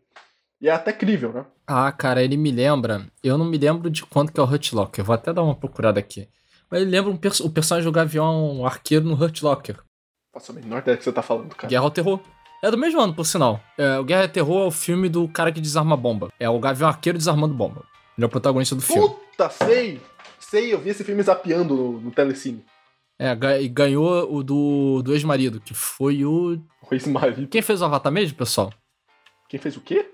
E é até crível, né? Ah, cara, ele me lembra. Eu não me lembro de quanto que é o Hurt Locker. Vou até dar uma procurada aqui. Mas ele lembra um perso o personagem do Gavião Arqueiro no Hurt Locker. Faço a menor ideia que você tá falando, cara. Guerra ao Terror. É do mesmo ano, por sinal. É, o Guerra ao Terror é o filme do cara que desarma bomba. É o Gavião Arqueiro desarmando bomba. Ele é o protagonista do filme. Puta, sei! Sei, eu vi esse filme zapeando no, no Telecine. É, e ganhou o do, do ex-marido, que foi o. O ex-marido. Quem fez o Avatar mesmo, pessoal? Quem fez o quê?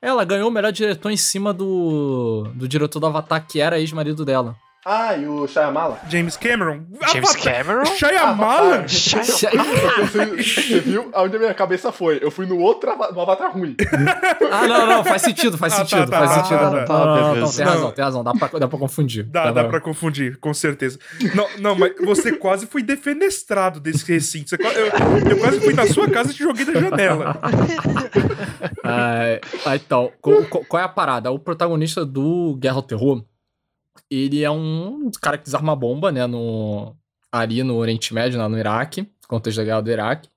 Ela ganhou o melhor diretor em cima do, do diretor do Avatar, que era ex-marido dela. Ah, e o Shyamala? James Cameron? James Cameron? Shyamala? Você viu aonde a minha cabeça foi? Eu fui no outro no Avatar ruim. *laughs* ah, não, não, faz sentido, faz ah, tá, sentido, tá, faz tá, sentido. Tá, tá, não, não, não, tem razão, tem razão, dá pra, dá pra confundir. Dá, dá pra confundir, com certeza. Não, não, mas você quase foi defenestrado desse recinto. Você, eu, eu quase fui na sua casa e te joguei da janela. *laughs* ah, então, qual, qual é a parada? O protagonista do Guerra ao Terror ele é um cara que desarma bomba, né, no, ali no Oriente Médio, lá no Iraque, contexto da guerra do Iraque.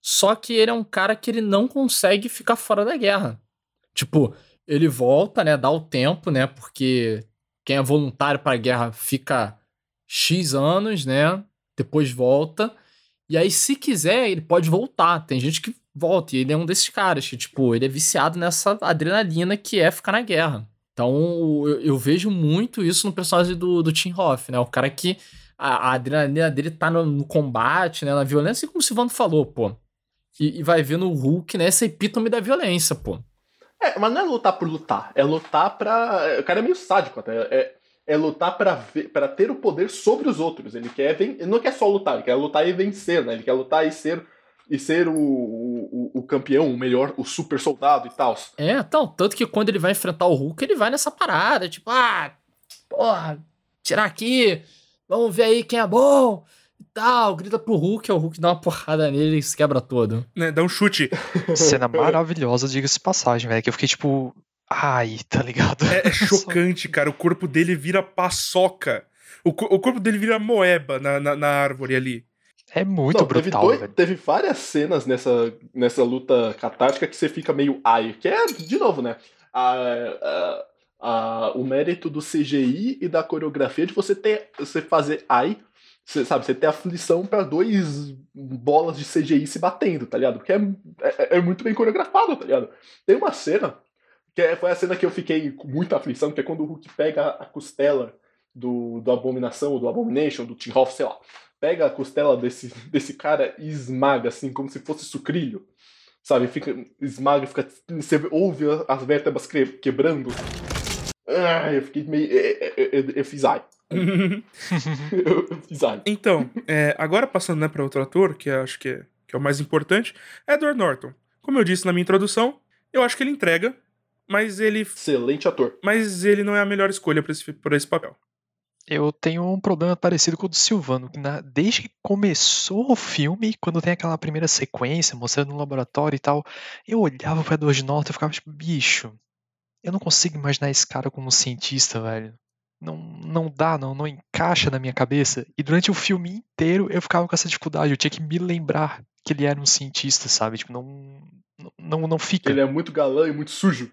Só que ele é um cara que ele não consegue ficar fora da guerra. Tipo, ele volta, né, dá o tempo, né, porque quem é voluntário para a guerra fica X anos, né, depois volta. E aí, se quiser, ele pode voltar. Tem gente que volta, e ele é um desses caras que, tipo, ele é viciado nessa adrenalina que é ficar na guerra. Então, eu, eu, vejo muito isso no personagem do, do Tim Hoff, né? O cara que a, a adrenalina dele tá no, no, combate, né? Na violência, assim como o Silvano falou, pô. E, e, vai ver no Hulk, né? Essa epítome da violência, pô. É, mas não é lutar por lutar. É lutar pra. O cara é meio sádico até. É, é lutar pra, ver, pra ter o poder sobre os outros. Ele quer. Ele não quer só lutar, ele quer lutar e vencer, né? Ele quer lutar e ser e ser o, o, o, campeão, o melhor, o super soldado e tal. É, então, tanto que quando ele vai enfrentar o Hulk, ele vai nessa parada, tipo, ah, porra, tirar aqui, vamos ver aí quem é bom e tal, grita pro Hulk, o Hulk dá uma porrada nele e se quebra todo. Né, dá um chute. *laughs* Cena maravilhosa, diga-se passagem, velho, que eu fiquei tipo, ai, tá ligado? É, é *laughs* chocante, cara, o corpo dele vira paçoca. O, o corpo dele vira moeba na, na, na árvore ali. É muito brutal. Teve, dois, teve, várias cenas nessa, nessa luta catártica que você fica meio ai. Que é, de novo, né? A, a, a, o mérito do CGI e da coreografia de você ter você fazer ai. Você, sabe, você ter aflição para dois bolas de CGI se batendo, tá ligado? Porque é, é, é, muito bem coreografado, tá ligado? Tem uma cena, que é, foi a cena que eu fiquei com muita aflição, que é quando o Hulk pega a costela do, do Abominação, ou do Abomination, do Tim Hoff, sei lá pega a costela desse, desse cara e esmaga, assim, como se fosse sucrilho. Sabe? Fica, esmaga, fica. Você ouve as vértebras quebrando. Ah, eu fiquei meio. Eu, eu, eu, eu fiz ai. *laughs* *laughs* eu fiz ai. Então, é, agora passando né, para outro ator, que acho que é, que é o mais importante, Edward Norton. Como eu disse na minha introdução, eu acho que ele entrega, mas ele. Excelente ator. Mas ele não é a melhor escolha para esse, esse papel eu tenho um problema parecido com o do Silvano. Na, desde que começou o filme, quando tem aquela primeira sequência mostrando no laboratório e tal, eu olhava pro Edward Norton e ficava tipo, bicho, eu não consigo imaginar esse cara como cientista, velho. não, não dá, não, não encaixa na minha cabeça. E durante o filme inteiro eu ficava com essa dificuldade. Eu tinha que me lembrar que ele era um cientista, sabe? Tipo, não, não, não fica. Ele é muito galã e muito sujo.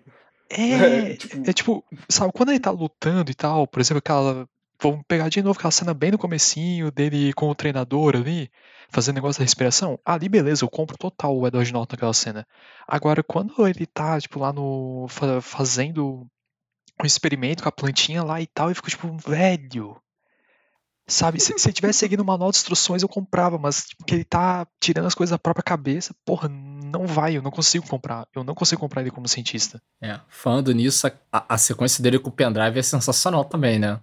É, *laughs* é tipo... é tipo, sabe, quando ele tá lutando e tal, por exemplo, aquela. Vamos pegar de novo aquela cena bem no comecinho dele com o treinador ali, fazendo negócio da respiração. Ali, beleza, eu compro total o Edward Norton naquela cena. Agora, quando ele tá, tipo, lá no. fazendo um experimento com a plantinha lá e tal, e fico tipo, velho. Sabe, se, se ele tivesse seguindo o manual de instruções eu comprava, mas tipo, que ele tá tirando as coisas da própria cabeça, porra, não vai, eu não consigo comprar. Eu não consigo comprar ele como cientista. É, falando nisso, a, a sequência dele com o pendrive é sensacional também, né?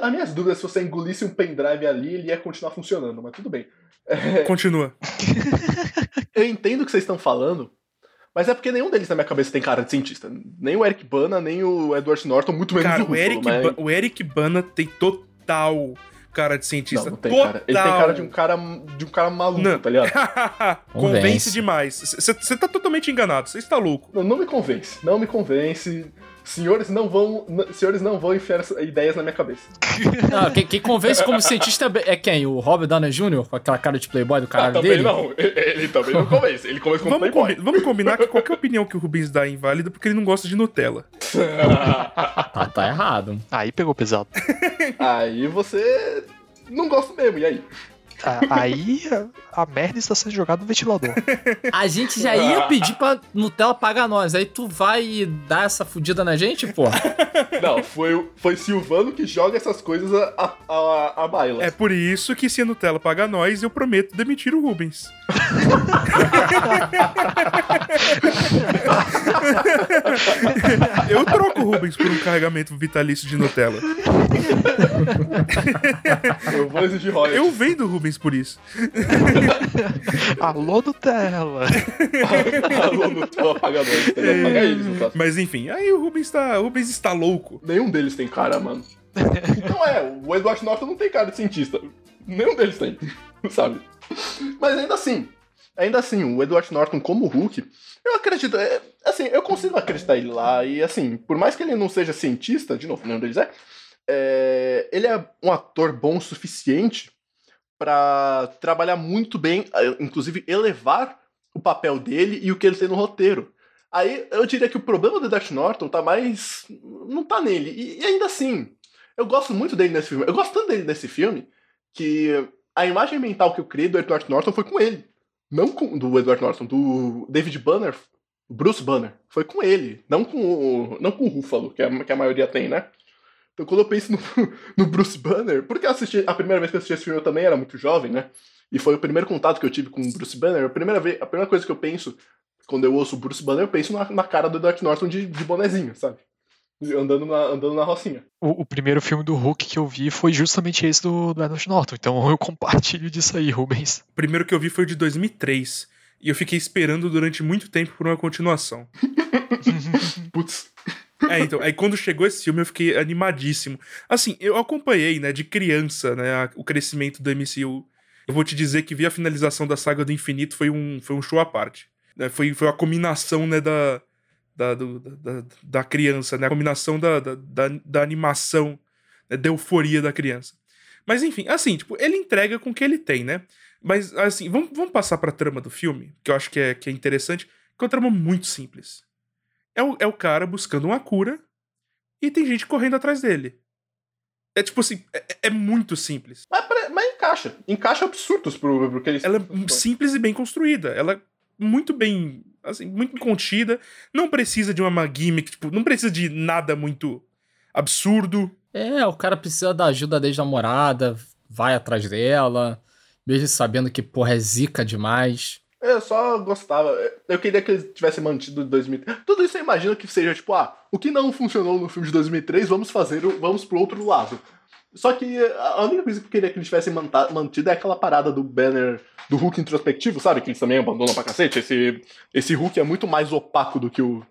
As minhas dúvidas se você engolisse um pendrive ali, ele ia continuar funcionando, mas tudo bem. É... Continua. *laughs* eu entendo o que vocês estão falando, mas é porque nenhum deles na minha cabeça tem cara de cientista. Nem o Eric Bana, nem o Edward Norton, muito menos cara, o Ruffalo, o Eric, mas... ba o Eric Bana tem total cara de cientista. Não, não tem total. cara. Ele tem cara de um cara, de um cara maluco, não. tá ligado? *laughs* convence Convence. demais. Você tá totalmente enganado, você está louco. Não, não me convence, não me convence. Senhores não vão, senhores não vão enfiar ideias na minha cabeça. Não, *laughs* quem, quem convence como cientista é quem? O Robert Downey Jr. com aquela cara de playboy do caralho ah, também dele? não. Ele também não convence. Ele convence como vamos playboy. Combi vamos combinar que qualquer opinião que o Rubens dá é inválida porque ele não gosta de Nutella. tá, *laughs* tá errado. Aí pegou pesado. Aí você não gosta mesmo, e aí? Aí a, merda está sendo jogada no ventilador. A gente já ia pedir pra Nutella pagar nós. Aí tu vai dar essa fudida na gente, pô? Não, foi, foi Silvano que joga essas coisas a, a, a baila. É por isso que se a Nutella pagar nós, eu prometo demitir o Rubens. eu troco o Rubens por um carregamento vitalício de Nutella. Eu vou exigir royalties. Eu vendo o Por isso. *laughs* Alô, Nutella. *laughs* Alô, Nutella, paga nós. Paga eles, no caso. Mas enfim, aí o Rubens tá, o Rubens está louco. Nenhum deles tem cara, mano. Então é, o Edward Norton não tem cara de cientista. Nenhum deles tem, *laughs* sabe? Mas ainda assim, ainda assim, o Edward Norton como Hulk, eu acredito, é, assim, eu consigo acreditar ele lá, e assim, por mais que ele não seja cientista, de novo, nenhum deles é, é ele é um ator bom o suficiente para trabalhar muito bem, inclusive elevar o papel dele e o que ele tem no roteiro. Aí eu diria que o problema do Edward Norton tá mais. não tá nele. E, e ainda assim, eu gosto muito dele nesse filme. Eu gosto tanto dele nesse filme que a imagem mental que eu criei do Edward Norton foi com ele. Não com, do Edward Norton, do David Banner, Bruce Banner. Foi com ele, não com o, não com o Ruffalo, que a, que a maioria tem, né? Então quando eu penso no, *laughs* no Bruce Banner, porque assisti, a primeira vez que eu assisti esse filme eu também era muito jovem, né? E foi o primeiro contato que eu tive com o Bruce Banner. A primeira, vez, a primeira coisa que eu penso quando eu ouço o Bruce Banner, eu penso na, na cara do Edward Norton de, de bonezinho, sabe? andando na, andando na rocinha. O, o, primeiro filme do Hulk que eu vi foi justamente esse do, do Edward Norton, então eu compartilho disso aí, Rubens. O primeiro que eu vi foi o de 2003, e eu fiquei esperando durante muito tempo por uma continuação. *laughs* Putz. É, então, aí quando chegou esse filme eu fiquei animadíssimo. Assim, eu acompanhei, né, de criança, né, o crescimento do MCU. Eu vou te dizer que ver a finalização da saga do infinito foi um, foi um show à parte. Né, foi, foi a combinação, né, da, da, do, da, da criança, né? A combinação da, da, da, da animação, né? da euforia da criança. Mas enfim, assim, tipo, ele entrega com o que ele tem, né? Mas, assim, vamos, vamos passar pra trama do filme, que eu acho que é, que é interessante, que é uma trama muito simples. É o, é o cara buscando uma cura e tem gente correndo atrás dele. É tipo assim, é, é muito simples. Mas, mas, encaixa. Encaixa absurdos pro, pro que eles. Ela é simples e bem construída. Ela é muito bem assim, muito contida. Não precisa de uma gimmick, tipo, não precisa de nada muito absurdo. É, o cara precisa da ajuda da ex-namorada, vai atrás dela, mesmo sabendo que, porra, é zica demais. Eu só gostava. Eu queria que ele tivesse mantido 2003. Tudo isso eu imagino que seja tipo, ah, o que não funcionou no filme de 2003, vamos fazer, vamos pro outro lado. Só que a única coisa que eu queria que eles tivessem mantido é aquela parada do banner do Hulk introspectivo, sabe? Que eles também abandonam pra cacete. Esse, esse Hulk é muito mais opaco do que o.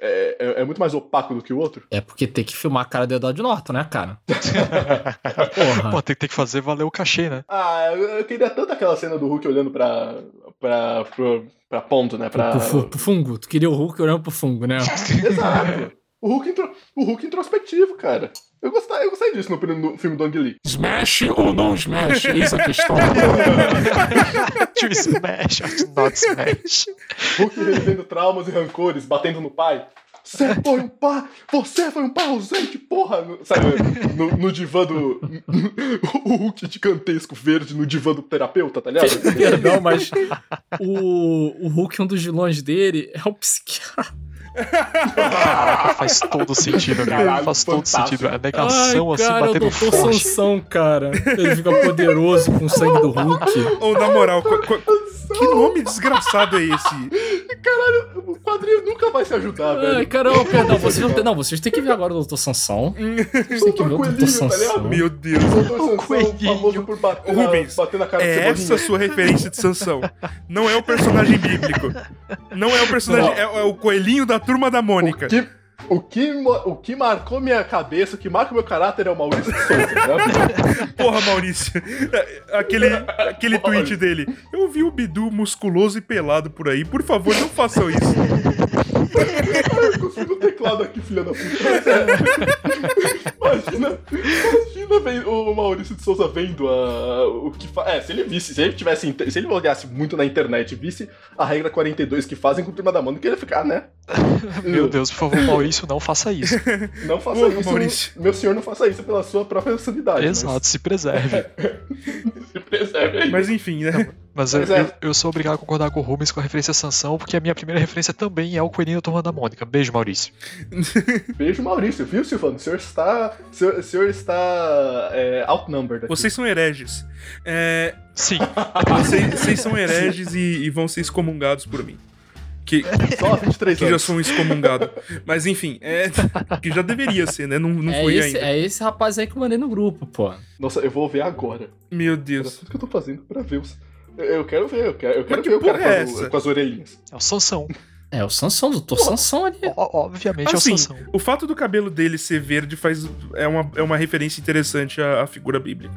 É, é, é muito mais opaco do que o outro. É porque tem que filmar a cara do Edward Norton, né, cara? *laughs* Porra. Pô, tem, tem, que fazer valer o cachê, né? Ah, eu, eu, queria tanto aquela cena do Hulk olhando pra. Pra. pra, pra ponto, né? Pra... Pro, pro, pro fungo. Tu queria o Hulk olhando pro fungo, né? *laughs* Exato. O Hulk, intro, o Hulk introspectivo, cara. Eu gostei, eu gostei disso no, no filme do Ang Lee. Smash ou não smash? Eis a questão. *laughs* to smash or not smash. Hulk revivendo traumas e rancores, batendo no pai. Você foi um pai! Você foi um pai ausente, porra! No- Sabe, no, no divã do. o Hulk gigantesco verde no divã do terapeuta, tá ligado? *laughs* Perdão, mas o, o Hulk, um dos vilões dele, é o psiquiatra. Caraca, faz todo sentido. Caralho, faz todo fantástico. sentido. A negação assim, cara, o batendo forte. Sansão, cara. Ele fica poderoso com o sangue do Hulk. Ou, na moral, que nome desgraçado é esse? Caralho, o quadrinho nunca vai se ajudar, Ai, velho. caramba, perdão, vocês não, tem, não, vocês têm que ver agora o Doutor Sansão. Vocês têm que ver o Doutor Coelhinho, tá Sansão. ligado? Meu Deus. O Doutor Sansão, coelhinho. famoso por bater, na, Rubens, bater na cara É do essa a sua referência de Sansão. Não é o personagem bíblico. Não é o personagem. É, é o coelhinho da turma da Mônica. O que, o, que, o que marcou minha cabeça, o que marca meu caráter é o Maurício de Souza, né? *laughs* Porra, Maurício. É, Aquele, aquele tweet dele. Eu vi o Bidu musculoso e pelado por aí. Por favor, não façam isso. Cuspi no teclado aqui, filha da puta. É. *laughs* Imagina, imagina vem- o Maurício de Souza vendo a, o que fa... É, se ele visse, se ele tivesse, se ele olhasse muito na internet e visse a regra 42 que fazem com o Turma da Mônica, ele ia ficar, né? *laughs* Meu Deus, por favor, Maurício, não faça isso. *laughs* Não faça Porra, isso, Maurício. meu senhor, não faça isso pela sua própria sanidade. Exato, se preserve. Mas *laughs* se preserve aí. Mas enfim, né? Mas eu, Mas é. eu, eu sou obrigado a concordar com o Rubens com a referência a Sansão, porque a minha primeira referência também é o Coelhinho da Turma da Mônica. Beijo, Maurício. Beijo, Maurício, viu, Silvano? O senhor está. O senhor, o senhor está. É, outnumbered aqui. Vocês são hereges. É, Sim, vocês, vocês são hereges e, e vão ser excomungados por mim. Que, Só há 23 que já anos. sou um excomungado. Mas enfim, é, que já deveria ser, né? Não, não É foi esse, ainda. é esse rapaz aí que eu mandei no grupo, pô. Nossa, eu vou ver agora. Meu Era Deus. tudo que eu tô fazendo pra ver os. Eu, quero ver, eu quero, eu quero que ver o cara é com, as- essa? com as orelhinhas. é o Sansão. É, o Sansão, o Doutor Sansão ali. O- obviamente é Assim, o Sansão. o fato do cabelo dele ser verde faz é uma, é uma referência interessante à, à figura bíblica.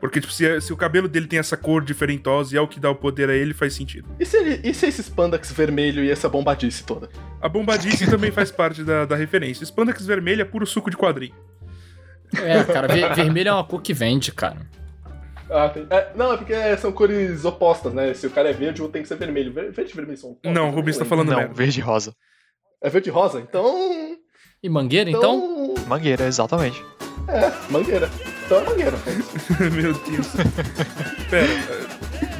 Porque, tipo, se, se o cabelo dele tem essa cor diferentosa e é o que dá o poder a ele, faz sentido. E se, ele, e se esse spandex vermelho e essa bombadice toda? A bombadice *laughs* também faz parte da, da referência. Spandex vermelho é puro suco de quadrinho. É, cara, ver- vermelho é uma cor que vende, cara. Ah, tem. é, não, é porque são cores opostas, né? Se o cara é verde, o outro tem que ser vermelho. Ver- Verde e vermelho são opostos. Não, o eu Rubens tá falando Não, merda. verde e rosa. É verde e rosa? Então. E mangueira, então? Então. Mangueira, exatamente. É, mangueira. Então é mangueira. *laughs* Meu Deus. Pera.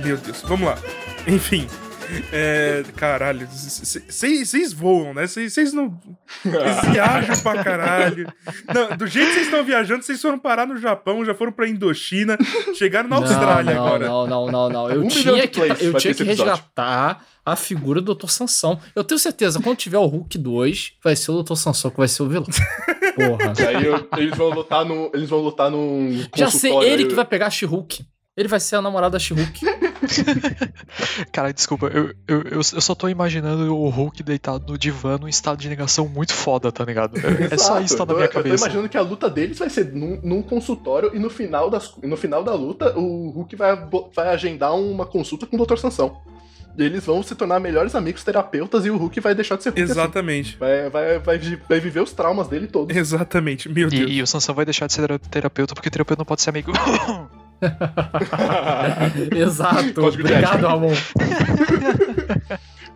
Meu Deus. Vamos lá. Enfim. É, caralho. Vocês voam, né? Vocês não. Vocês *laughs* viajam pra caralho. Não, do jeito que vocês estão viajando, vocês foram parar no Japão, já foram pra Indochina, chegaram na Austrália não, agora. Não, não, não, não. Eu Um tinha que, eu tinha que resgatar a figura do Dr. Sansão. Eu tenho certeza, quando tiver o Hulk 2, vai ser o Dr. Sansão que vai ser o vilão. Porra. E aí eu- eles vão lutar no. Eles vão lutar num. Já sei, ele aí. que vai pegar a She-Hulk. Ele vai ser a namorada da She-Hulk. *laughs* Cara, desculpa, eu, eu, eu, eu só tô imaginando o Hulk deitado no divã num estado de negação muito foda, tá ligado? É, é só isso que tá na Eu- minha Eu tô cabeça. imaginando que a luta deles vai ser num, num consultório e no final, das, no final da luta o Hulk vai, vai agendar uma consulta com o Dr. Sansão. E eles vão se tornar melhores amigos terapeutas e o Hulk vai deixar de ser Hulk. assim. Exatamente. Vai, vai, vai, vi- vai viver os traumas dele todos. Exatamente. Meu Deus. E, e o Sansão vai deixar de ser tera- terapeuta porque terapeuta não pode ser amigo. *laughs* *laughs* Exato. Obrigado. Ramon.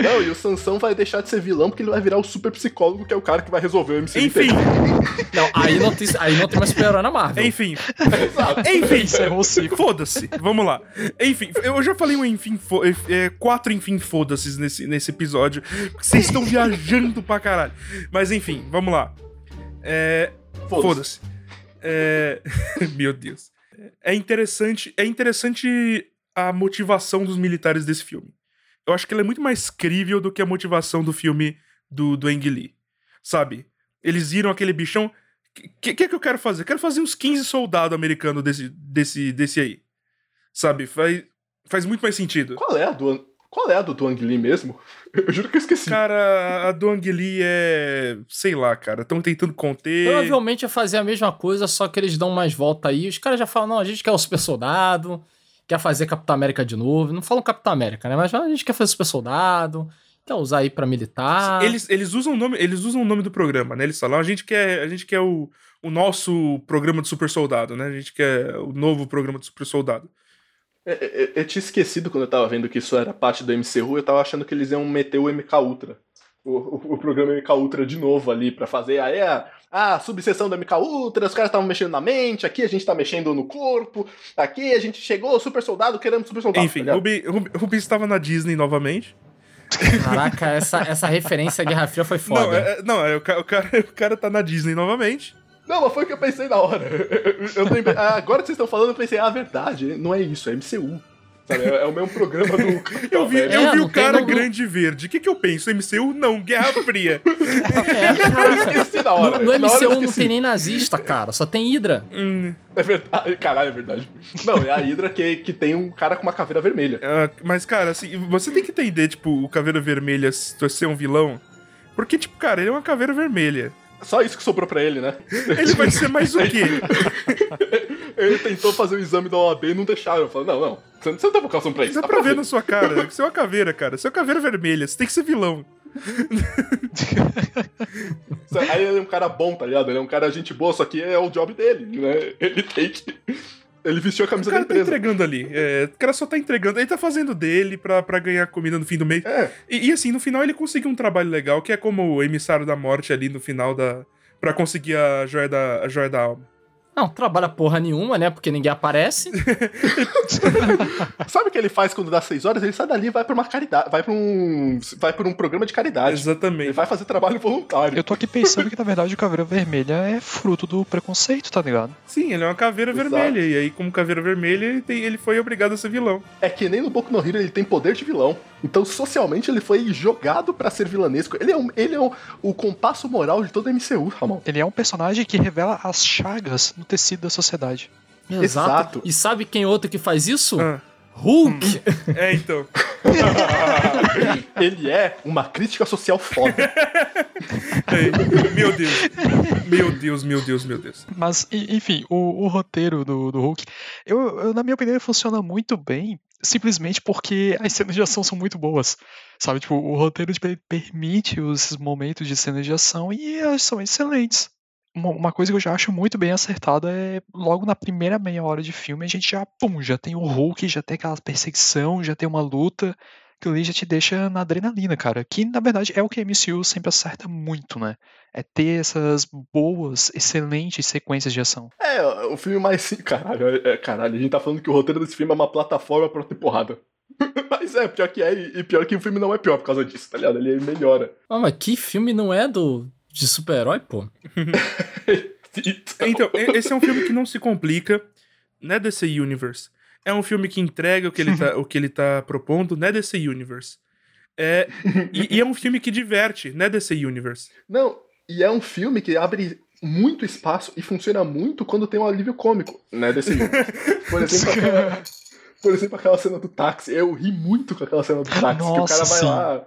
Não, e o Sansão vai deixar de ser vilão porque ele vai virar o super psicólogo, que é o cara que vai resolver o MC Enfim, Não, aí não tem, aí não tem mais super-herói na Marvel. enfim. Exato. Enfim. Ciclo. Foda-se, vamos lá. Enfim, eu já falei um enfim, é, quatro enfim foda-se nesse, nesse episódio. Vocês estão viajando pra caralho. Mas enfim, vamos lá. É, Foda-se. Foda-se. É, *laughs* Meu Deus. É interessante, é interessante a motivação dos militares desse filme. Eu acho que ela é muito mais crível do que a motivação do filme do, do Ang Lee. Sabe? Eles viram aquele bichão. O que, que é que eu quero fazer? Eu quero fazer uns 15 soldados americanos desse, desse, desse aí. Sabe? Faz, faz muito mais sentido. Qual é a do, qual é a do Duang Lee mesmo? *laughs* Eu juro que eu esqueci. Cara, a do Ang Lee é. Sei lá, cara. Estão tentando conter. Provavelmente é fazer a mesma coisa, só que eles dão mais volta aí. Os caras já falam, não, a gente quer o super soldado, quer fazer Capitão América de novo. Não falam Capitão América, né? Mas a gente quer fazer super soldado, quer usar aí pra militar. Eles, eles, usam o nome, eles usam o nome do programa, né? Eles falam, a gente quer, a gente quer o, o nosso programa de super soldado, né? A gente quer o novo programa de super soldado. É, é, eu tinha esquecido quando eu tava vendo que isso era parte do MCU, eu tava achando que eles iam meter o MK Ultra. O, o, o programa MK Ultra de novo ali pra fazer. Aí a, a subseção do MK Ultra, os caras estavam mexendo na mente, aqui a gente tá mexendo no corpo, aqui a gente chegou, super soldado, queremos super soldado. Enfim, tá Ruby, Ruby, Ruby estava na Disney novamente. Caraca, essa, essa referência à Guerra Fria foi foda. Não, é, não é, o, cara, o, cara, *laughs* o cara tá na Disney novamente. Não, mas foi o que eu pensei na hora. *laughs* Eu, lembrei, agora que vocês estão falando, eu pensei, ah, verdade, não é isso, é MCU. Sabe, é, é o mesmo programa do. *laughs* Eu vi, É, eu vi o tem cara grande verde. O que, que eu penso? MCU? Não, Guerra *laughs* Fria. É, esqueci na hora. No, no Na hora eu MCU não tem nem nazista, cara. Só tem Hydra. Hum, É verdade. Caralho, é verdade. Não, é a Hydra que, que tem um cara com uma caveira vermelha. ah, mas, cara, assim, você tem que entender, tipo, o Caveira Vermelha ser um vilão. Porque, tipo, cara, ele é uma caveira vermelha. Só isso que sobrou pra ele, né? Ele vai ser mais o quê? *laughs* Ele tentou fazer o exame da OAB e não deixaram. Eu falei, não, não. Você não tem vocação pra isso. Dá pra ver na sua cara. Você é uma caveira, cara. Você é uma caveira vermelha. Você tem que ser vilão. Aí ele é um cara bom, tá ligado? Ele é um cara gente boa, só que é o job dele, né? Ele tem que. Ele vestiu a O camisa da cara tá empresa. entregando ali. É, o cara só tá entregando. Ele tá fazendo dele pra, pra ganhar comida no fim do mês. É, E, e, assim, no final ele conseguiu um trabalho legal, que é como o emissário da morte ali no final da. Pra conseguir a joia da, a joia da alma. Não, trabalha porra nenhuma, né? Porque ninguém aparece. *laughs* sabe o que ele faz quando dá seis horas? Ele sai dali e vai pra uma caridade. Vai pra um. Vai pra um programa de caridade. Ele Exatamente. vai fazer trabalho voluntário. Eu tô aqui pensando que, na verdade, o Caveira Vermelha é fruto do preconceito, tá ligado? Sim, ele é uma caveira Exato. vermelha. E aí, como caveira vermelha, ele, tem- ele foi obrigado a ser vilão. É que nem no Boku no Hero ele tem poder de vilão. Então, socialmente, ele foi jogado pra ser vilanesco. Ele é, um, ele é um- o compasso moral de todo o MCU, Ramon. Ele é um personagem que revela as chagas no tecido da sociedade. Exato. E sabe quem outro que faz isso? Ah, Hulk. é, então. *laughs* ele é uma crítica social foda. *laughs* É, meu Deus. Meu Deus, meu Deus, meu Deus. Mas, enfim, o, o roteiro do, do Hulk, eu, eu, na minha opinião, ele funciona muito bem, simplesmente porque as cenas de ação são muito boas. Sabe, tipo, o roteiro permite os momentos de cenas de ação e elas são excelentes. Uma, uma coisa que eu já acho muito bem acertada é logo na primeira meia hora de filme a gente já, pum, já tem o Hulk, já tem aquela perseguição, já tem uma luta. Que ali já te deixa na adrenalina, cara. Que na verdade é o que a MCU sempre acerta muito, né? É ter essas boas, excelentes sequências de ação. É, o filme mais. sim- *laughs* Caralho, é, é, caralho, a gente tá falando que o roteiro desse filme é uma plataforma pra ter porrada. *laughs* Mas é, pior que é, e pior que o filme não é pior por causa disso, tá ligado? Ele melhora. Ah, mas que filme não é do de super-herói, pô? *laughs* Então, e- esse é um filme que não se complica, né, DC Universe. É um filme que entrega o que ele tá, *laughs* o que ele tá propondo, né, DC Universe. É, e, e é um filme que diverte, né, DC Universe. Não, e é um filme que abre muito espaço e funciona muito quando tem um alívio cômico, né? Desse filme. Por exemplo, *laughs* aquela, por exemplo, aquela cena do táxi. Eu ri muito com aquela cena do *laughs* táxi. que o Nossa, cara vai sim. lá.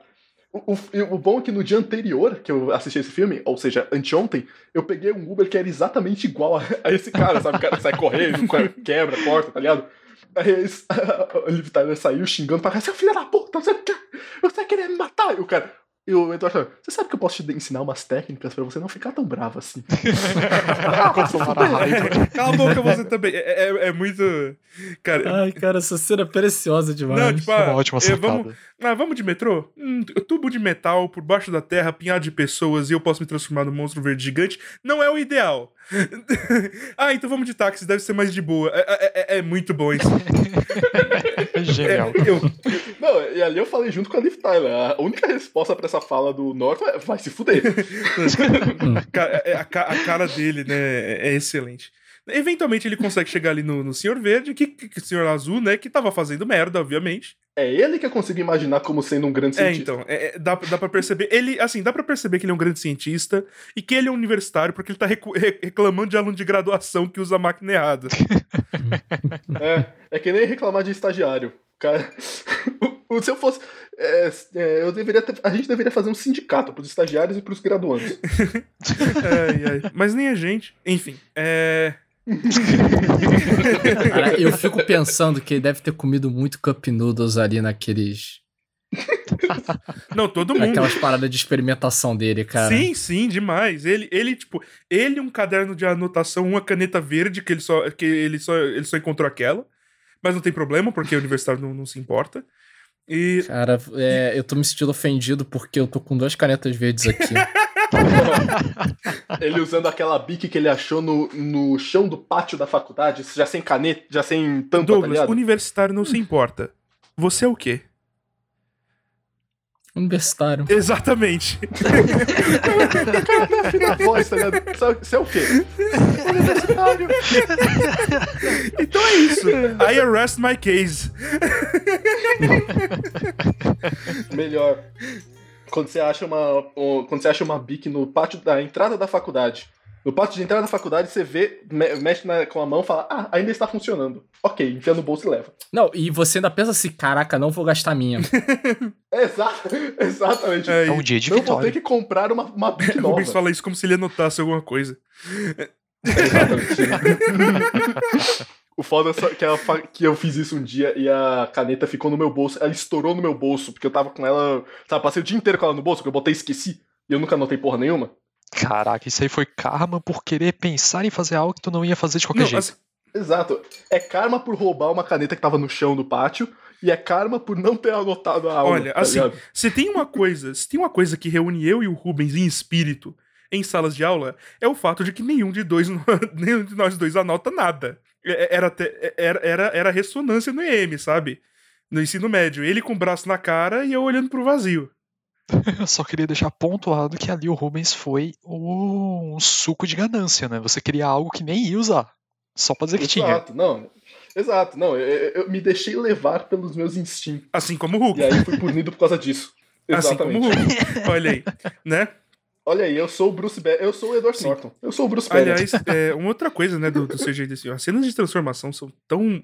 O, o- o bom é que no dia anterior que eu assisti esse filme, ou seja, anteontem, eu peguei um Uber que era exatamente igual a, a esse cara, sabe? O cara sai correndo, quebra, corta, tá ligado? Aí eles- *laughs* o Liv Tyler saiu xingando pra cá, seu filho da puta, você quer, você querer me matar? E o cara, e o Eduardo falou, você sabe que eu posso te ensinar umas técnicas pra você não ficar tão bravo assim. *laughs* *laughs* Cala a boca você também. É, é- é muito. Cara. Ai, cara, essa cena é preciosa demais. Não, tipo, É ah, uma ótima é, vamos, ah, vamos de metrô? Hum, tubo de metal por baixo da terra, pinhado de pessoas e eu posso me transformar num monstro verde gigante. Não é o ideal. *laughs* ah, então vamos de táxi, deve ser mais de boa. É, é- é- é muito bom isso. *laughs* É É, genial. eu, Não, e ali eu falei junto com a Liv Tyler. A única resposta pra essa fala do Norton é vai se fuder. *laughs* Cara, é- a, ca- a cara dele, né, é, é excelente. Eventualmente ele consegue chegar ali no, no Senhor Verde, que, que, Senhor Azul, né, que tava fazendo merda, obviamente. É ele que eu consigo imaginar como sendo um grande É, cientista. então, é, é, dá, dá pra perceber. Ele, assim, dá pra perceber que ele é um grande cientista e que ele é um universitário, porque ele tá reclamando de aluno de graduação que usa a máquina errada. *laughs* É, é que nem reclamar de estagiário. Cara, *laughs* se eu fosse. é, é, eu deveria ter- a gente deveria fazer um sindicato pros estagiários e pros graduandos. *laughs* Ai, ai. Mas nem a gente. Enfim, é. Cara, eu fico pensando que ele deve ter comido muito cup noodles ali naqueles Não, todo mundo. Aquelas paradas de experimentação dele, cara. Sim, sim, demais. Ele, ele, tipo, ele um caderno de anotação, uma caneta verde, que ele só, que ele só, ele só encontrou aquela. Mas não tem problema, porque o universitário não, não se importa. E. Cara, é, eu tô me sentindo ofendido porque eu tô com duas canetas verdes aqui. *laughs* *laughs* Ele usando aquela bique que ele achou no, no chão do pátio da faculdade, já sem caneta, já sem tampa, tá Douglas, ligado? universitário não se importa. Você é o quê? Universitário. Exatamente. Na voz, tá ligado? Você é o quê? Universitário. Então é isso. I arrest my case. Melhor. Quando você acha uma. o- Quando você acha uma bique no pátio da entrada da faculdade. No pátio de entrada da faculdade, você vê, me- mexe na- com a mão e fala, ah, ainda está funcionando. Ok, enfia no bolso e leva. Não, e você ainda pensa assim, caraca, não vou gastar a minha. *laughs* Exato, exatamente. É, É um dia de não vou ter vitória. que comprar uma, uma bique *laughs* O nova. Rubens fala isso como se ele anotasse alguma coisa. Exatamente. *laughs* o foda é só que, ela fa- que eu fiz isso um dia e a caneta ficou no meu bolso. Ela estourou no meu bolso, porque eu tava com ela. Sabe, passei o dia inteiro com ela no bolso, que eu botei e esqueci. E eu nunca anotei porra nenhuma. Caraca, isso aí foi karma por querer pensar em fazer algo que tu não ia fazer de qualquer Não, jeito. assim, Exato. É karma por roubar uma caneta que tava no chão do pátio. E é karma por não ter anotado a aula. Olha, tá assim, ligado? se tem uma coisa, se tem uma coisa que reúne eu e o Rubens em espírito em salas de aula, é o fato de que nenhum de dois, *laughs* nenhum de nós dois anota nada. É- Era, até- era, era, era ressonância no EM, sabe? No ensino médio. Ele com o braço na cara e eu olhando pro vazio. *laughs* Eu só queria deixar pontuado que ali o Rubens foi um suco de ganância, né? Você queria algo que nem ia usar. Só pra dizer que tinha. Exato, não. Exato, não. Eu, eu- me deixei levar pelos meus instintos. Assim como o Hulk. E aí fui punido por causa disso. Assim como Exatamente. o Hulk. Olha aí, né? Olha aí, eu sou o Bruce Banner. Eu sou o Edward Norton. Eu sou o Bruce Banner. Aliás, é, uma outra coisa, né, do, do CGI desse filme. As cenas de transformação são tão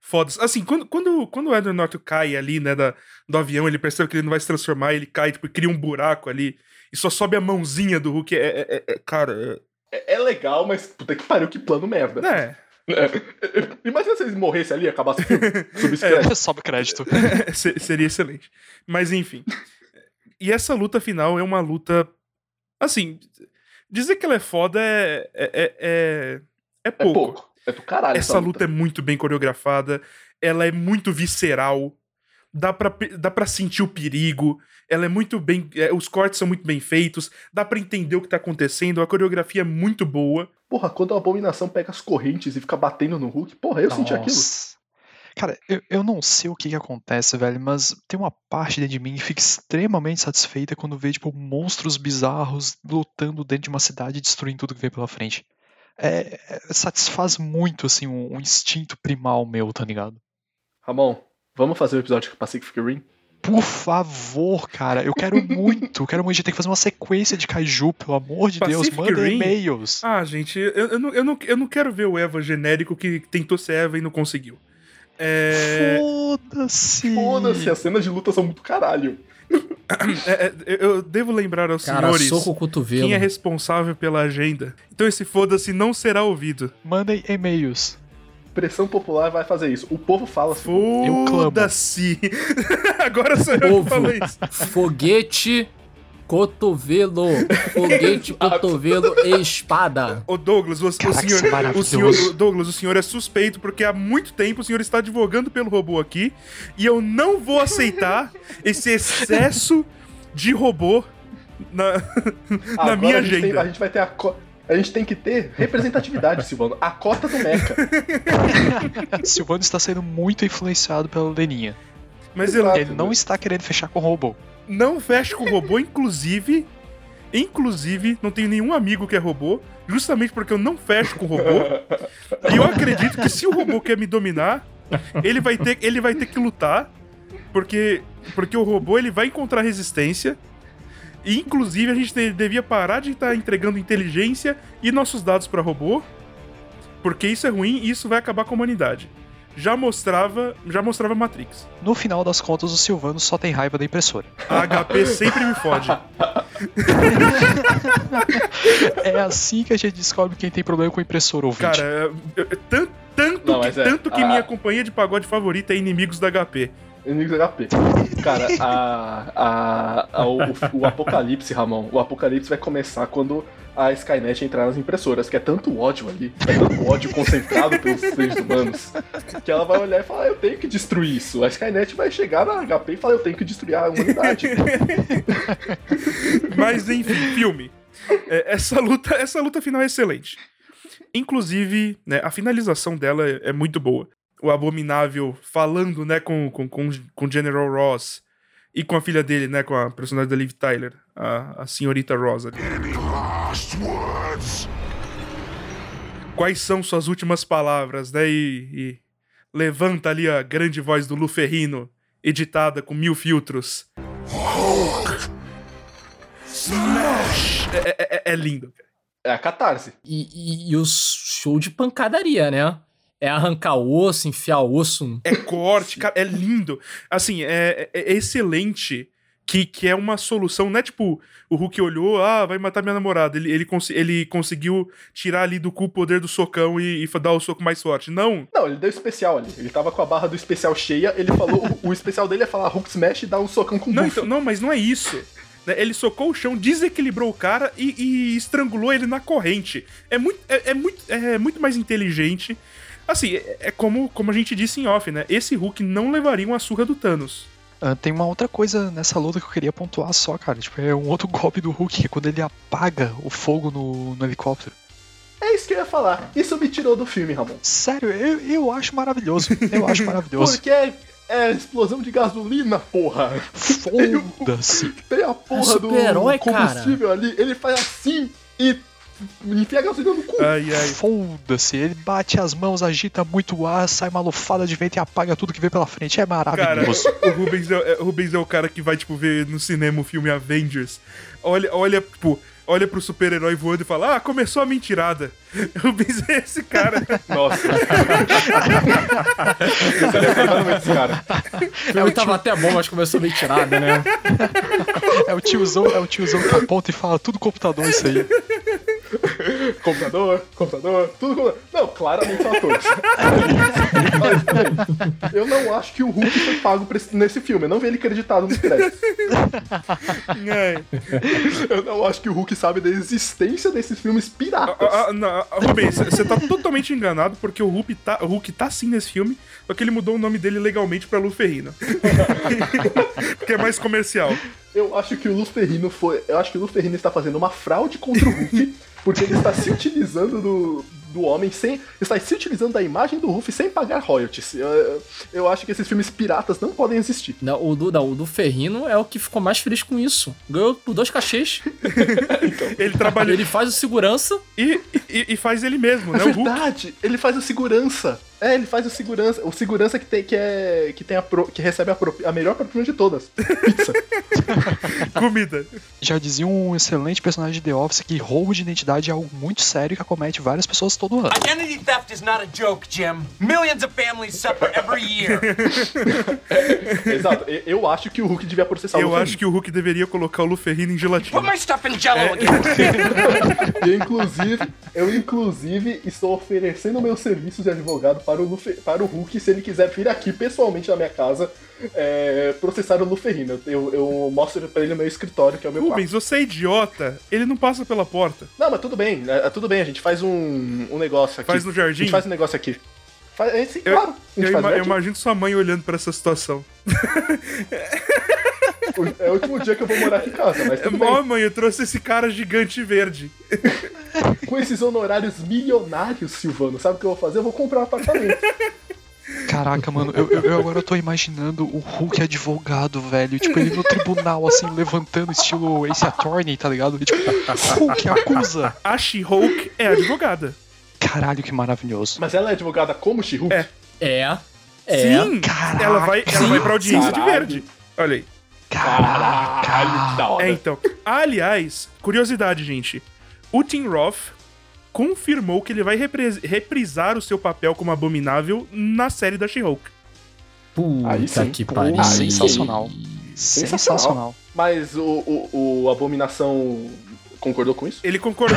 fodas. Assim, quando, quando, quando o Edward Norton cai ali, né, da, do avião, ele percebe que ele não vai se transformar, ele cai, tipo, e cria um buraco ali, e só sobe a mãozinha do Hulk. É, é- é- é- cara, É, é legal, mas puta que pariu, que plano merda. é, *laughs* Imagina se eles morressem ali e acabasse o filme. *laughs* *laughs* Sobe crédito. é, se- seria excelente. Mas enfim. E essa luta final é uma luta. Assim, dizer que ela é foda é. É, é, é, é É pouco. pouco. É do caralho Essa luta é muito bem coreografada, ela é muito visceral, dá pra, dá pra sentir o perigo, ela é muito bem. é, os cortes são muito bem feitos, dá pra entender o que tá acontecendo, a coreografia é muito boa. Porra, quando a abominação pega as correntes e fica batendo no Hulk, porra, eu senti aquilo. Cara, eu, eu não sei o que, que acontece, velho, mas tem uma parte dentro de mim que fica extremamente satisfeita quando vê, tipo, monstros bizarros lutando dentro de uma cidade e destruindo tudo que vem pela frente. É, é- satisfaz muito, assim, um, um instinto primal meu, tá ligado? Ramon, vamos fazer o episódio de Pacific Rim? Por favor, cara, eu quero *laughs* muito, eu quero muito. A gente tem que fazer uma sequência de kaiju, pelo amor de Deus, Pacific manda Rim? e-mails. Ah, gente, eu, eu, não, eu, não, eu não quero ver o Eva genérico que tentou ser Eva e não conseguiu. É, Foda-se! Foda-se, as cenas de luta são muito caralho. é, é, eu devo lembrar aos Cara, senhores soco o cotovelo. quem é responsável pela agenda. Então esse foda-se não será ouvido. Mandem e-mails. Pressão popular vai fazer isso. O povo fala assim. Foda-se! *laughs* Agora sou eu que falo isso. Foguete, cotovelo. Foguete, *laughs* cotovelo e espada. Ô Douglas, o, Caraca, é senhor, o senhor, o Douglas, o senhor é suspeito porque há muito tempo o senhor está advogando pelo robô aqui e eu não vou aceitar *laughs* esse excesso de robô na, *laughs* na Agora minha a gente, tem- agenda. a gente vai ter a. co- A gente tem que ter representatividade, Silvano. A cota do Mecha. Silvano está sendo muito influenciado pela Leninha. Mas ele Exato. Ele não está querendo fechar com o robô. não fecha com robô, *laughs* inclusive. Inclusive, não tenho nenhum amigo que é robô, justamente porque eu não fecho com robô. E eu acredito que se o robô quer me dominar, ele vai ter, ele vai ter que lutar, porque, porque o robô ele vai encontrar resistência. E inclusive a gente te- devia parar de estar entregando inteligência e nossos dados para robô, porque isso é ruim e isso vai acabar com a humanidade. Já mostrava, já mostrava Matrix. No final das contas, o Silvano só tem raiva da impressora. A HP sempre me fode. *laughs* É assim que a gente descobre quem tem problema com impressora ouvinte. Cara, eu- eu- tan- tanto, Não, que, é, tanto que a- minha companhia de pagode favorita é Inimigos da HP. Inimigos HP. Cara, a, a, a- o, o apocalipse, Ramon, o apocalipse vai começar quando a Skynet entrar nas impressoras, que é tanto ódio ali, é tanto ódio concentrado pelos seres humanos, que ela vai olhar e falar, eu tenho que destruir isso. A Skynet vai chegar na HP e falar, eu tenho que destruir a humanidade. *laughs* Mas enfim, filme. É, essa luta, essa luta final é excelente. Inclusive, né, a finalização dela é muito boa. O Abominável falando, né, com, com, com, com General Ross e com a filha dele, né, com a personagem da Liv Tyler, a, a senhorita Rosa. Quais são suas últimas palavras, né? E, e levanta ali a grande voz do Luferrino, editada com mil filtros. Smash! É, é- é- é lindo. É a catarse. E, e, e o show de pancadaria, né? É arrancar osso, enfiar osso. É corte, cara, é lindo. Assim, é, é- é excelente que, que é uma solução, não é tipo, o Hulk olhou, ah, vai matar minha namorada. Ele, ele, cons- ele conseguiu tirar ali do cu o poder do socão e, e dar o soco mais forte. Não, Não, ele deu especial ali. Ele tava com a barra do especial cheia, ele falou, o, o especial dele é falar Hulk Smash e dar um socão com não, buff. então, não, mas não é isso. né? Ele socou o chão, desequilibrou o cara e, e estrangulou ele na corrente. É muito, é, é muito, é muito mais inteligente. Assim, é, é como, como a gente disse em off, né? Esse Hulk não levaria uma surra do Thanos. Ah, tem uma outra coisa nessa luta que eu queria pontuar só, cara. Tipo, é um outro *laughs* golpe do Hulk, que é quando ele apaga o fogo no, no helicóptero. É isso que eu ia falar. Isso me tirou do filme, Ramon. Sério, eu, eu acho maravilhoso. Eu acho maravilhoso. Porque é, é explosão de gasolina, porra. Foda-se. Tem a porra do super-herói, cara. combustível ali, ele faz assim e enfia a gasolina no cu. Ai, ai. Foda-se. Ele bate as mãos, agita muito ar, sai uma lufada de vento e apaga tudo que vem pela frente. É Cara, maravilhoso. o Rubens é, é- o Rubens é o cara que vai, tipo, ver no cinema o filme Avengers. Olha, olha, tipo, olha pro super-herói voando e fala, ah, começou a mentirada. *laughs* O Rubens é esse cara. Nossa. Eu esse cara. O filme tava até bom, mas começou meio tirada, né? É o tiozão, é o tiozão que aponta e fala tudo computador isso aí. *laughs* Computador, computador, tudo computador. Não, claramente são atores. Mas, eu não acho que o Hulk foi pago esse- nesse filme. Eu não vi ele acreditado nos créditos. Eu não acho que o Hulk sabe da existência desses filmes piratas. Ah, ah, não, ah, Rubens, você tá totalmente enganado porque o Hulk tá, o Hulk tá sim nesse filme, só que ele mudou o nome dele legalmente pra Luferrino. *laughs* porque é mais comercial. Eu acho que o Luferrino foi. Eu acho que o Luferrino está fazendo uma fraude contra o Hulk, *laughs* porque ele está se utilizando do, do homem sem. Está se utilizando da imagem do Hulk sem pagar royalties. Eu, eu- acho que esses filmes piratas não podem existir. Não, o, do, não, o do Ferrino é o que ficou mais feliz com isso. Ganhou por dois cachês. *laughs* Ele trabalha Ele faz o segurança. e, e, e faz ele mesmo, É né? O Hulk. verdade, ele faz o segurança. É, ele faz o segurança. O segurança que tem que é que tem a pro- que recebe a, pro- a melhor propina de todas. Pizza. *laughs* Comida. Já dizia um excelente personagem de The Office que roubo de identidade é algo muito sério que acomete várias pessoas todo ano. Identity theft is not a joke, Jim. Millions of families suffer every year. *laughs* Exato. Eu acho que o Hulk devia processar o Eu acho que o Hulk deveria colocar o Luferrino em gelatina. Put my stuff in jello again. *laughs* E, inclusive, eu inclusive estou oferecendo meus serviços de advogado para o, Lufe- para o Hulk se ele quiser vir aqui pessoalmente na minha casa é, processar o Luferrino. Eu, eu mostro pra ele o meu escritório, que é o meu quarto. Rubens, você é idiota. Ele não passa pela porta. Não, mas tudo bem, é, é tudo bem, a gente faz um, um negócio aqui. Faz no jardim? A gente faz um negócio aqui. Faz, é, sim, Eu, claro. Eu no eu imagino sua mãe olhando pra essa situação. *laughs* É o último dia que eu vou morar aqui em casa, mas tudo Ó, bem. mãe, eu trouxe esse cara gigante verde. Com esses honorários milionários, Silvano, sabe o que eu vou fazer? Eu vou comprar um apartamento. Caraca, mano, eu, eu- eu agora tô imaginando o Hulk advogado, velho. Tipo, ele no tribunal, assim, levantando estilo Ace Attorney, tá ligado? E, tipo, Hulk acusa. A She-Hulk é advogada. Caralho, que maravilhoso. Mas ela é advogada como She-Hulk? É. É. É. Sim, Caraca. ela vai, ela vai pra audiência de Caralho. verde. Olha aí. Caralho, que da hora. É, então. Aliás, curiosidade, gente. O Tim Roth confirmou que ele vai reprisar o seu papel como abominável na série da She-Hulk. Puta Aí sim. que pariu. sensacional. Sensacional. Sensacional. Mas o, o, o Abominação concordou com isso? Ele concordou.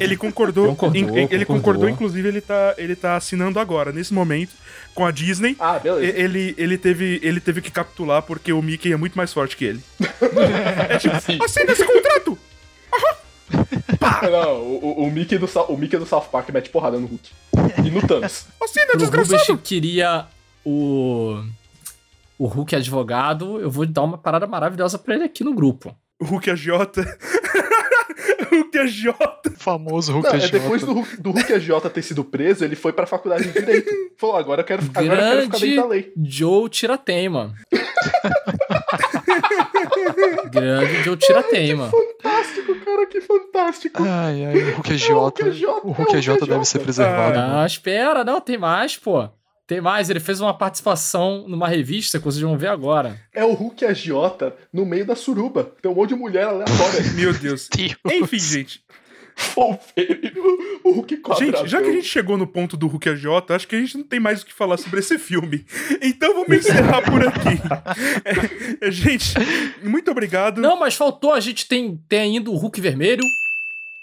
Ele concordou. Concordou, in- ele concordou, concordou. inclusive, ele tá, ele tá assinando agora, nesse momento, com a Disney. Ah, beleza. Ele, ele, teve, ele teve que capitular porque o Mickey é muito mais forte que ele. é tipo, assina esse contrato! Não, o, o- o Mickey do, o Mickey do South Park mete porrada no Hulk. E no Thanos. Assina, Rubens desgraçado! que queria o. O Hulk advogado, eu vou dar uma parada maravilhosa pra ele aqui no grupo. O Hulk agiota. *laughs* Hulk agiota. O famoso Hulk Não, é depois do Hulk, do Hulk AJ ter sido preso, ele foi pra faculdade de Direito. *laughs* Falou, agora eu quero, agora eu quero ficar dentro da lei. Joe Tirateima. *laughs* Grande Joe Tirateima. Fantástico, cara, que fantástico. Ai, ai, o Hulk agiota. agiota, O é Hulk o agiota Hulk deve ser preservado. Ah. Não, espera, não, tem mais, pô. Tem mais, ele fez uma participação numa revista que vocês vão ver agora. É o Hulk agiota no meio da suruba. Tem um monte de mulher aleatória. *laughs* Meu Deus. Deus. Enfim, gente. O Hulk quadrado. Gente, já que a gente chegou no ponto do Hulk agiota, acho que a gente não tem mais o que falar sobre esse filme. Então vamos encerrar por aqui. *laughs* É, gente, muito obrigado. Não, mas faltou, a gente tem, tem ainda o Hulk vermelho.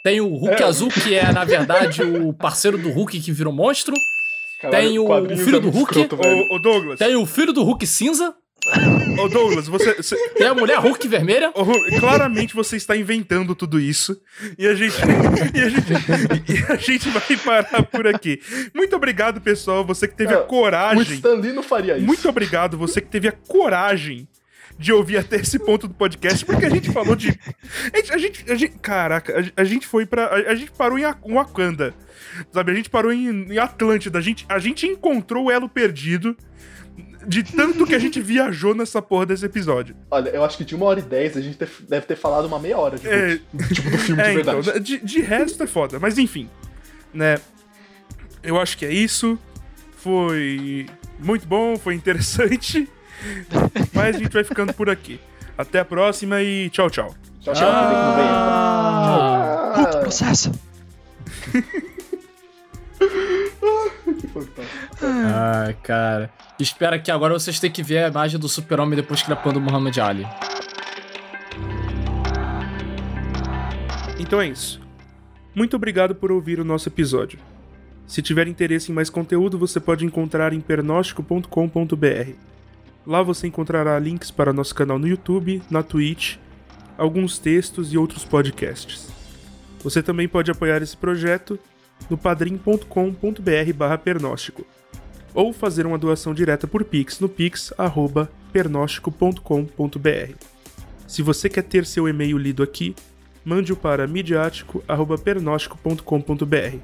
Tem o Hulk É. azul, que é, na verdade, o parceiro do Hulk que virou monstro. Caralho, tem o- o filho é do Hulk. escroto. Ô, ô, Douglas, Tem o filho do Hulk cinza. ô Douglas, você, você- Tem a mulher Hulk vermelha. ô, claramente você está inventando tudo isso e a gente e a gente, e a gente vai parar por aqui. Muito obrigado, pessoal, você que teve a Não, O coragem. Stan Lee não faria isso. Muito obrigado, você que teve a coragem de ouvir até esse ponto do podcast, porque a gente falou de. A gente. A gente, a gente- caraca, a, a gente foi pra. A, a gente parou em Wa- Wakanda. Sabe, a gente parou em, em Atlântida. A gente, a gente encontrou o elo perdido de tanto que a gente viajou nessa porra desse episódio. Olha, eu acho que de uma hora e dez a gente deve ter falado uma meia hora de É. Tipo, do filme de É, então, verdade. de, de resto é foda. Mas enfim, né? Eu acho que é isso. Foi muito bom, foi interessante. *laughs* Mas a gente vai ficando por aqui. Até a próxima e tchau, tchau. Tchau, tchau. Ah, Hulk Ah, processo. que fantástico. Ai, cara. Espera que agora vocês tenham que ver a imagem do super-homem depois que ele apanha do Muhammad Ali. Então é isso. Muito obrigado por ouvir o nosso episódio. Se tiver interesse em mais conteúdo, você pode encontrar em pernóstico.com.br. Lá você encontrará links para nosso canal no YouTube, na Twitch, alguns textos e outros podcasts. Você também pode apoiar esse projeto no padrim.com.br barra pernóstico ou fazer uma doação direta por Pix no pix@pernóstico.com.br. Se você quer ter seu e-mail lido aqui, mande-o para midiático.pernóstico.com.br.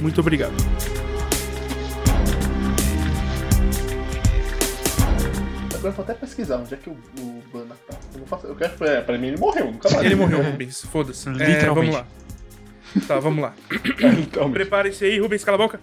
Muito obrigado. Agora eu vou até pesquisar onde é que o, o Bana tá. Eu, não faço, eu quero. É, pra mim ele morreu, nunca mais. Ele morreu, Rubens. Foda-se. É, vamos lá. Tá, vamos lá. *laughs* Então, Prepare-se aí, Rubens, cala a boca.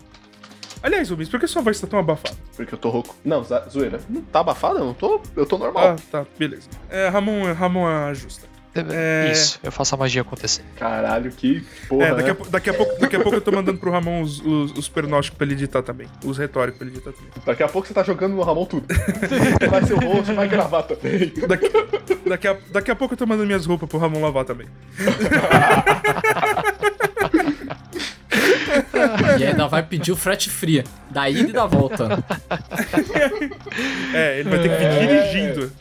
Aliás, Rubens, por que sua voz tá tão abafada? porque eu tô rouco. Não, zoeira. Não tá abafado? Eu não tô. Eu tô normal. Ah, tá, beleza. É, Ramon, Ramon ajusta. É- Isso, eu faço a magia acontecer. Caralho, que porra. É, daqui a, né? pou- daqui, a pouco, daqui a pouco eu tô mandando pro Ramon os, os, os pernósticos pra ele editar também. Os retóricos pra ele editar também. Daqui a pouco você tá jogando no Ramon tudo. vai ser o rosto, vai gravar também. Daqui, daqui, a, daqui a pouco eu tô mandando minhas roupas pro Ramon lavar também. E ainda vai pedir o frete free. Da ida e da volta. É, ele vai ter que vir dirigindo.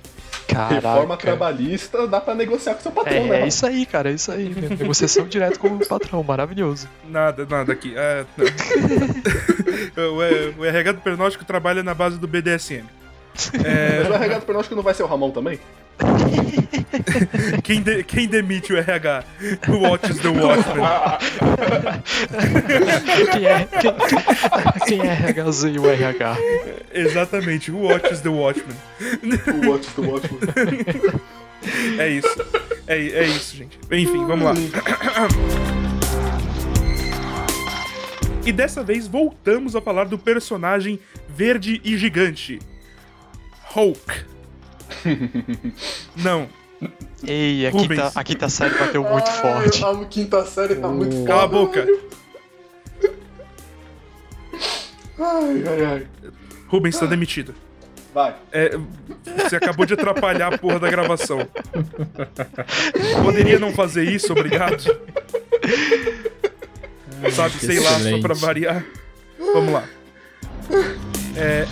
Caraca. Reforma trabalhista dá pra negociar com seu patrão, É, né? é isso aí, cara, é isso aí. Negociação direto com o patrão, maravilhoso. Nada, nada aqui. É, *laughs* o, é, o RH do pernóstico trabalha na base do BDSM. Mas o RH do pernóstico não vai ser o Ramon também? *laughs* Quem, de- quem demite o RH? O Watches the Watchman. Quem é, quem, quem é RHZ e o RH? Exatamente, o Watches the Watchman. O Watch do Watchman. *laughs* É isso. É, é isso, gente. Enfim, vamos lá. E dessa vez voltamos a falar do personagem verde e gigante. Hulk. *laughs* Não. Ei, a quinta, a quinta série bateu muito Ai, forte. A quinta série tá uh. muito forte. Cala a boca. Ai, ai, ai. Rubens, tá demitido. Vai. É, você acabou de atrapalhar a porra da gravação. Poderia não fazer isso, obrigado. Ai, Sabe, sei excelente. lá, só pra variar. Vamos lá. É.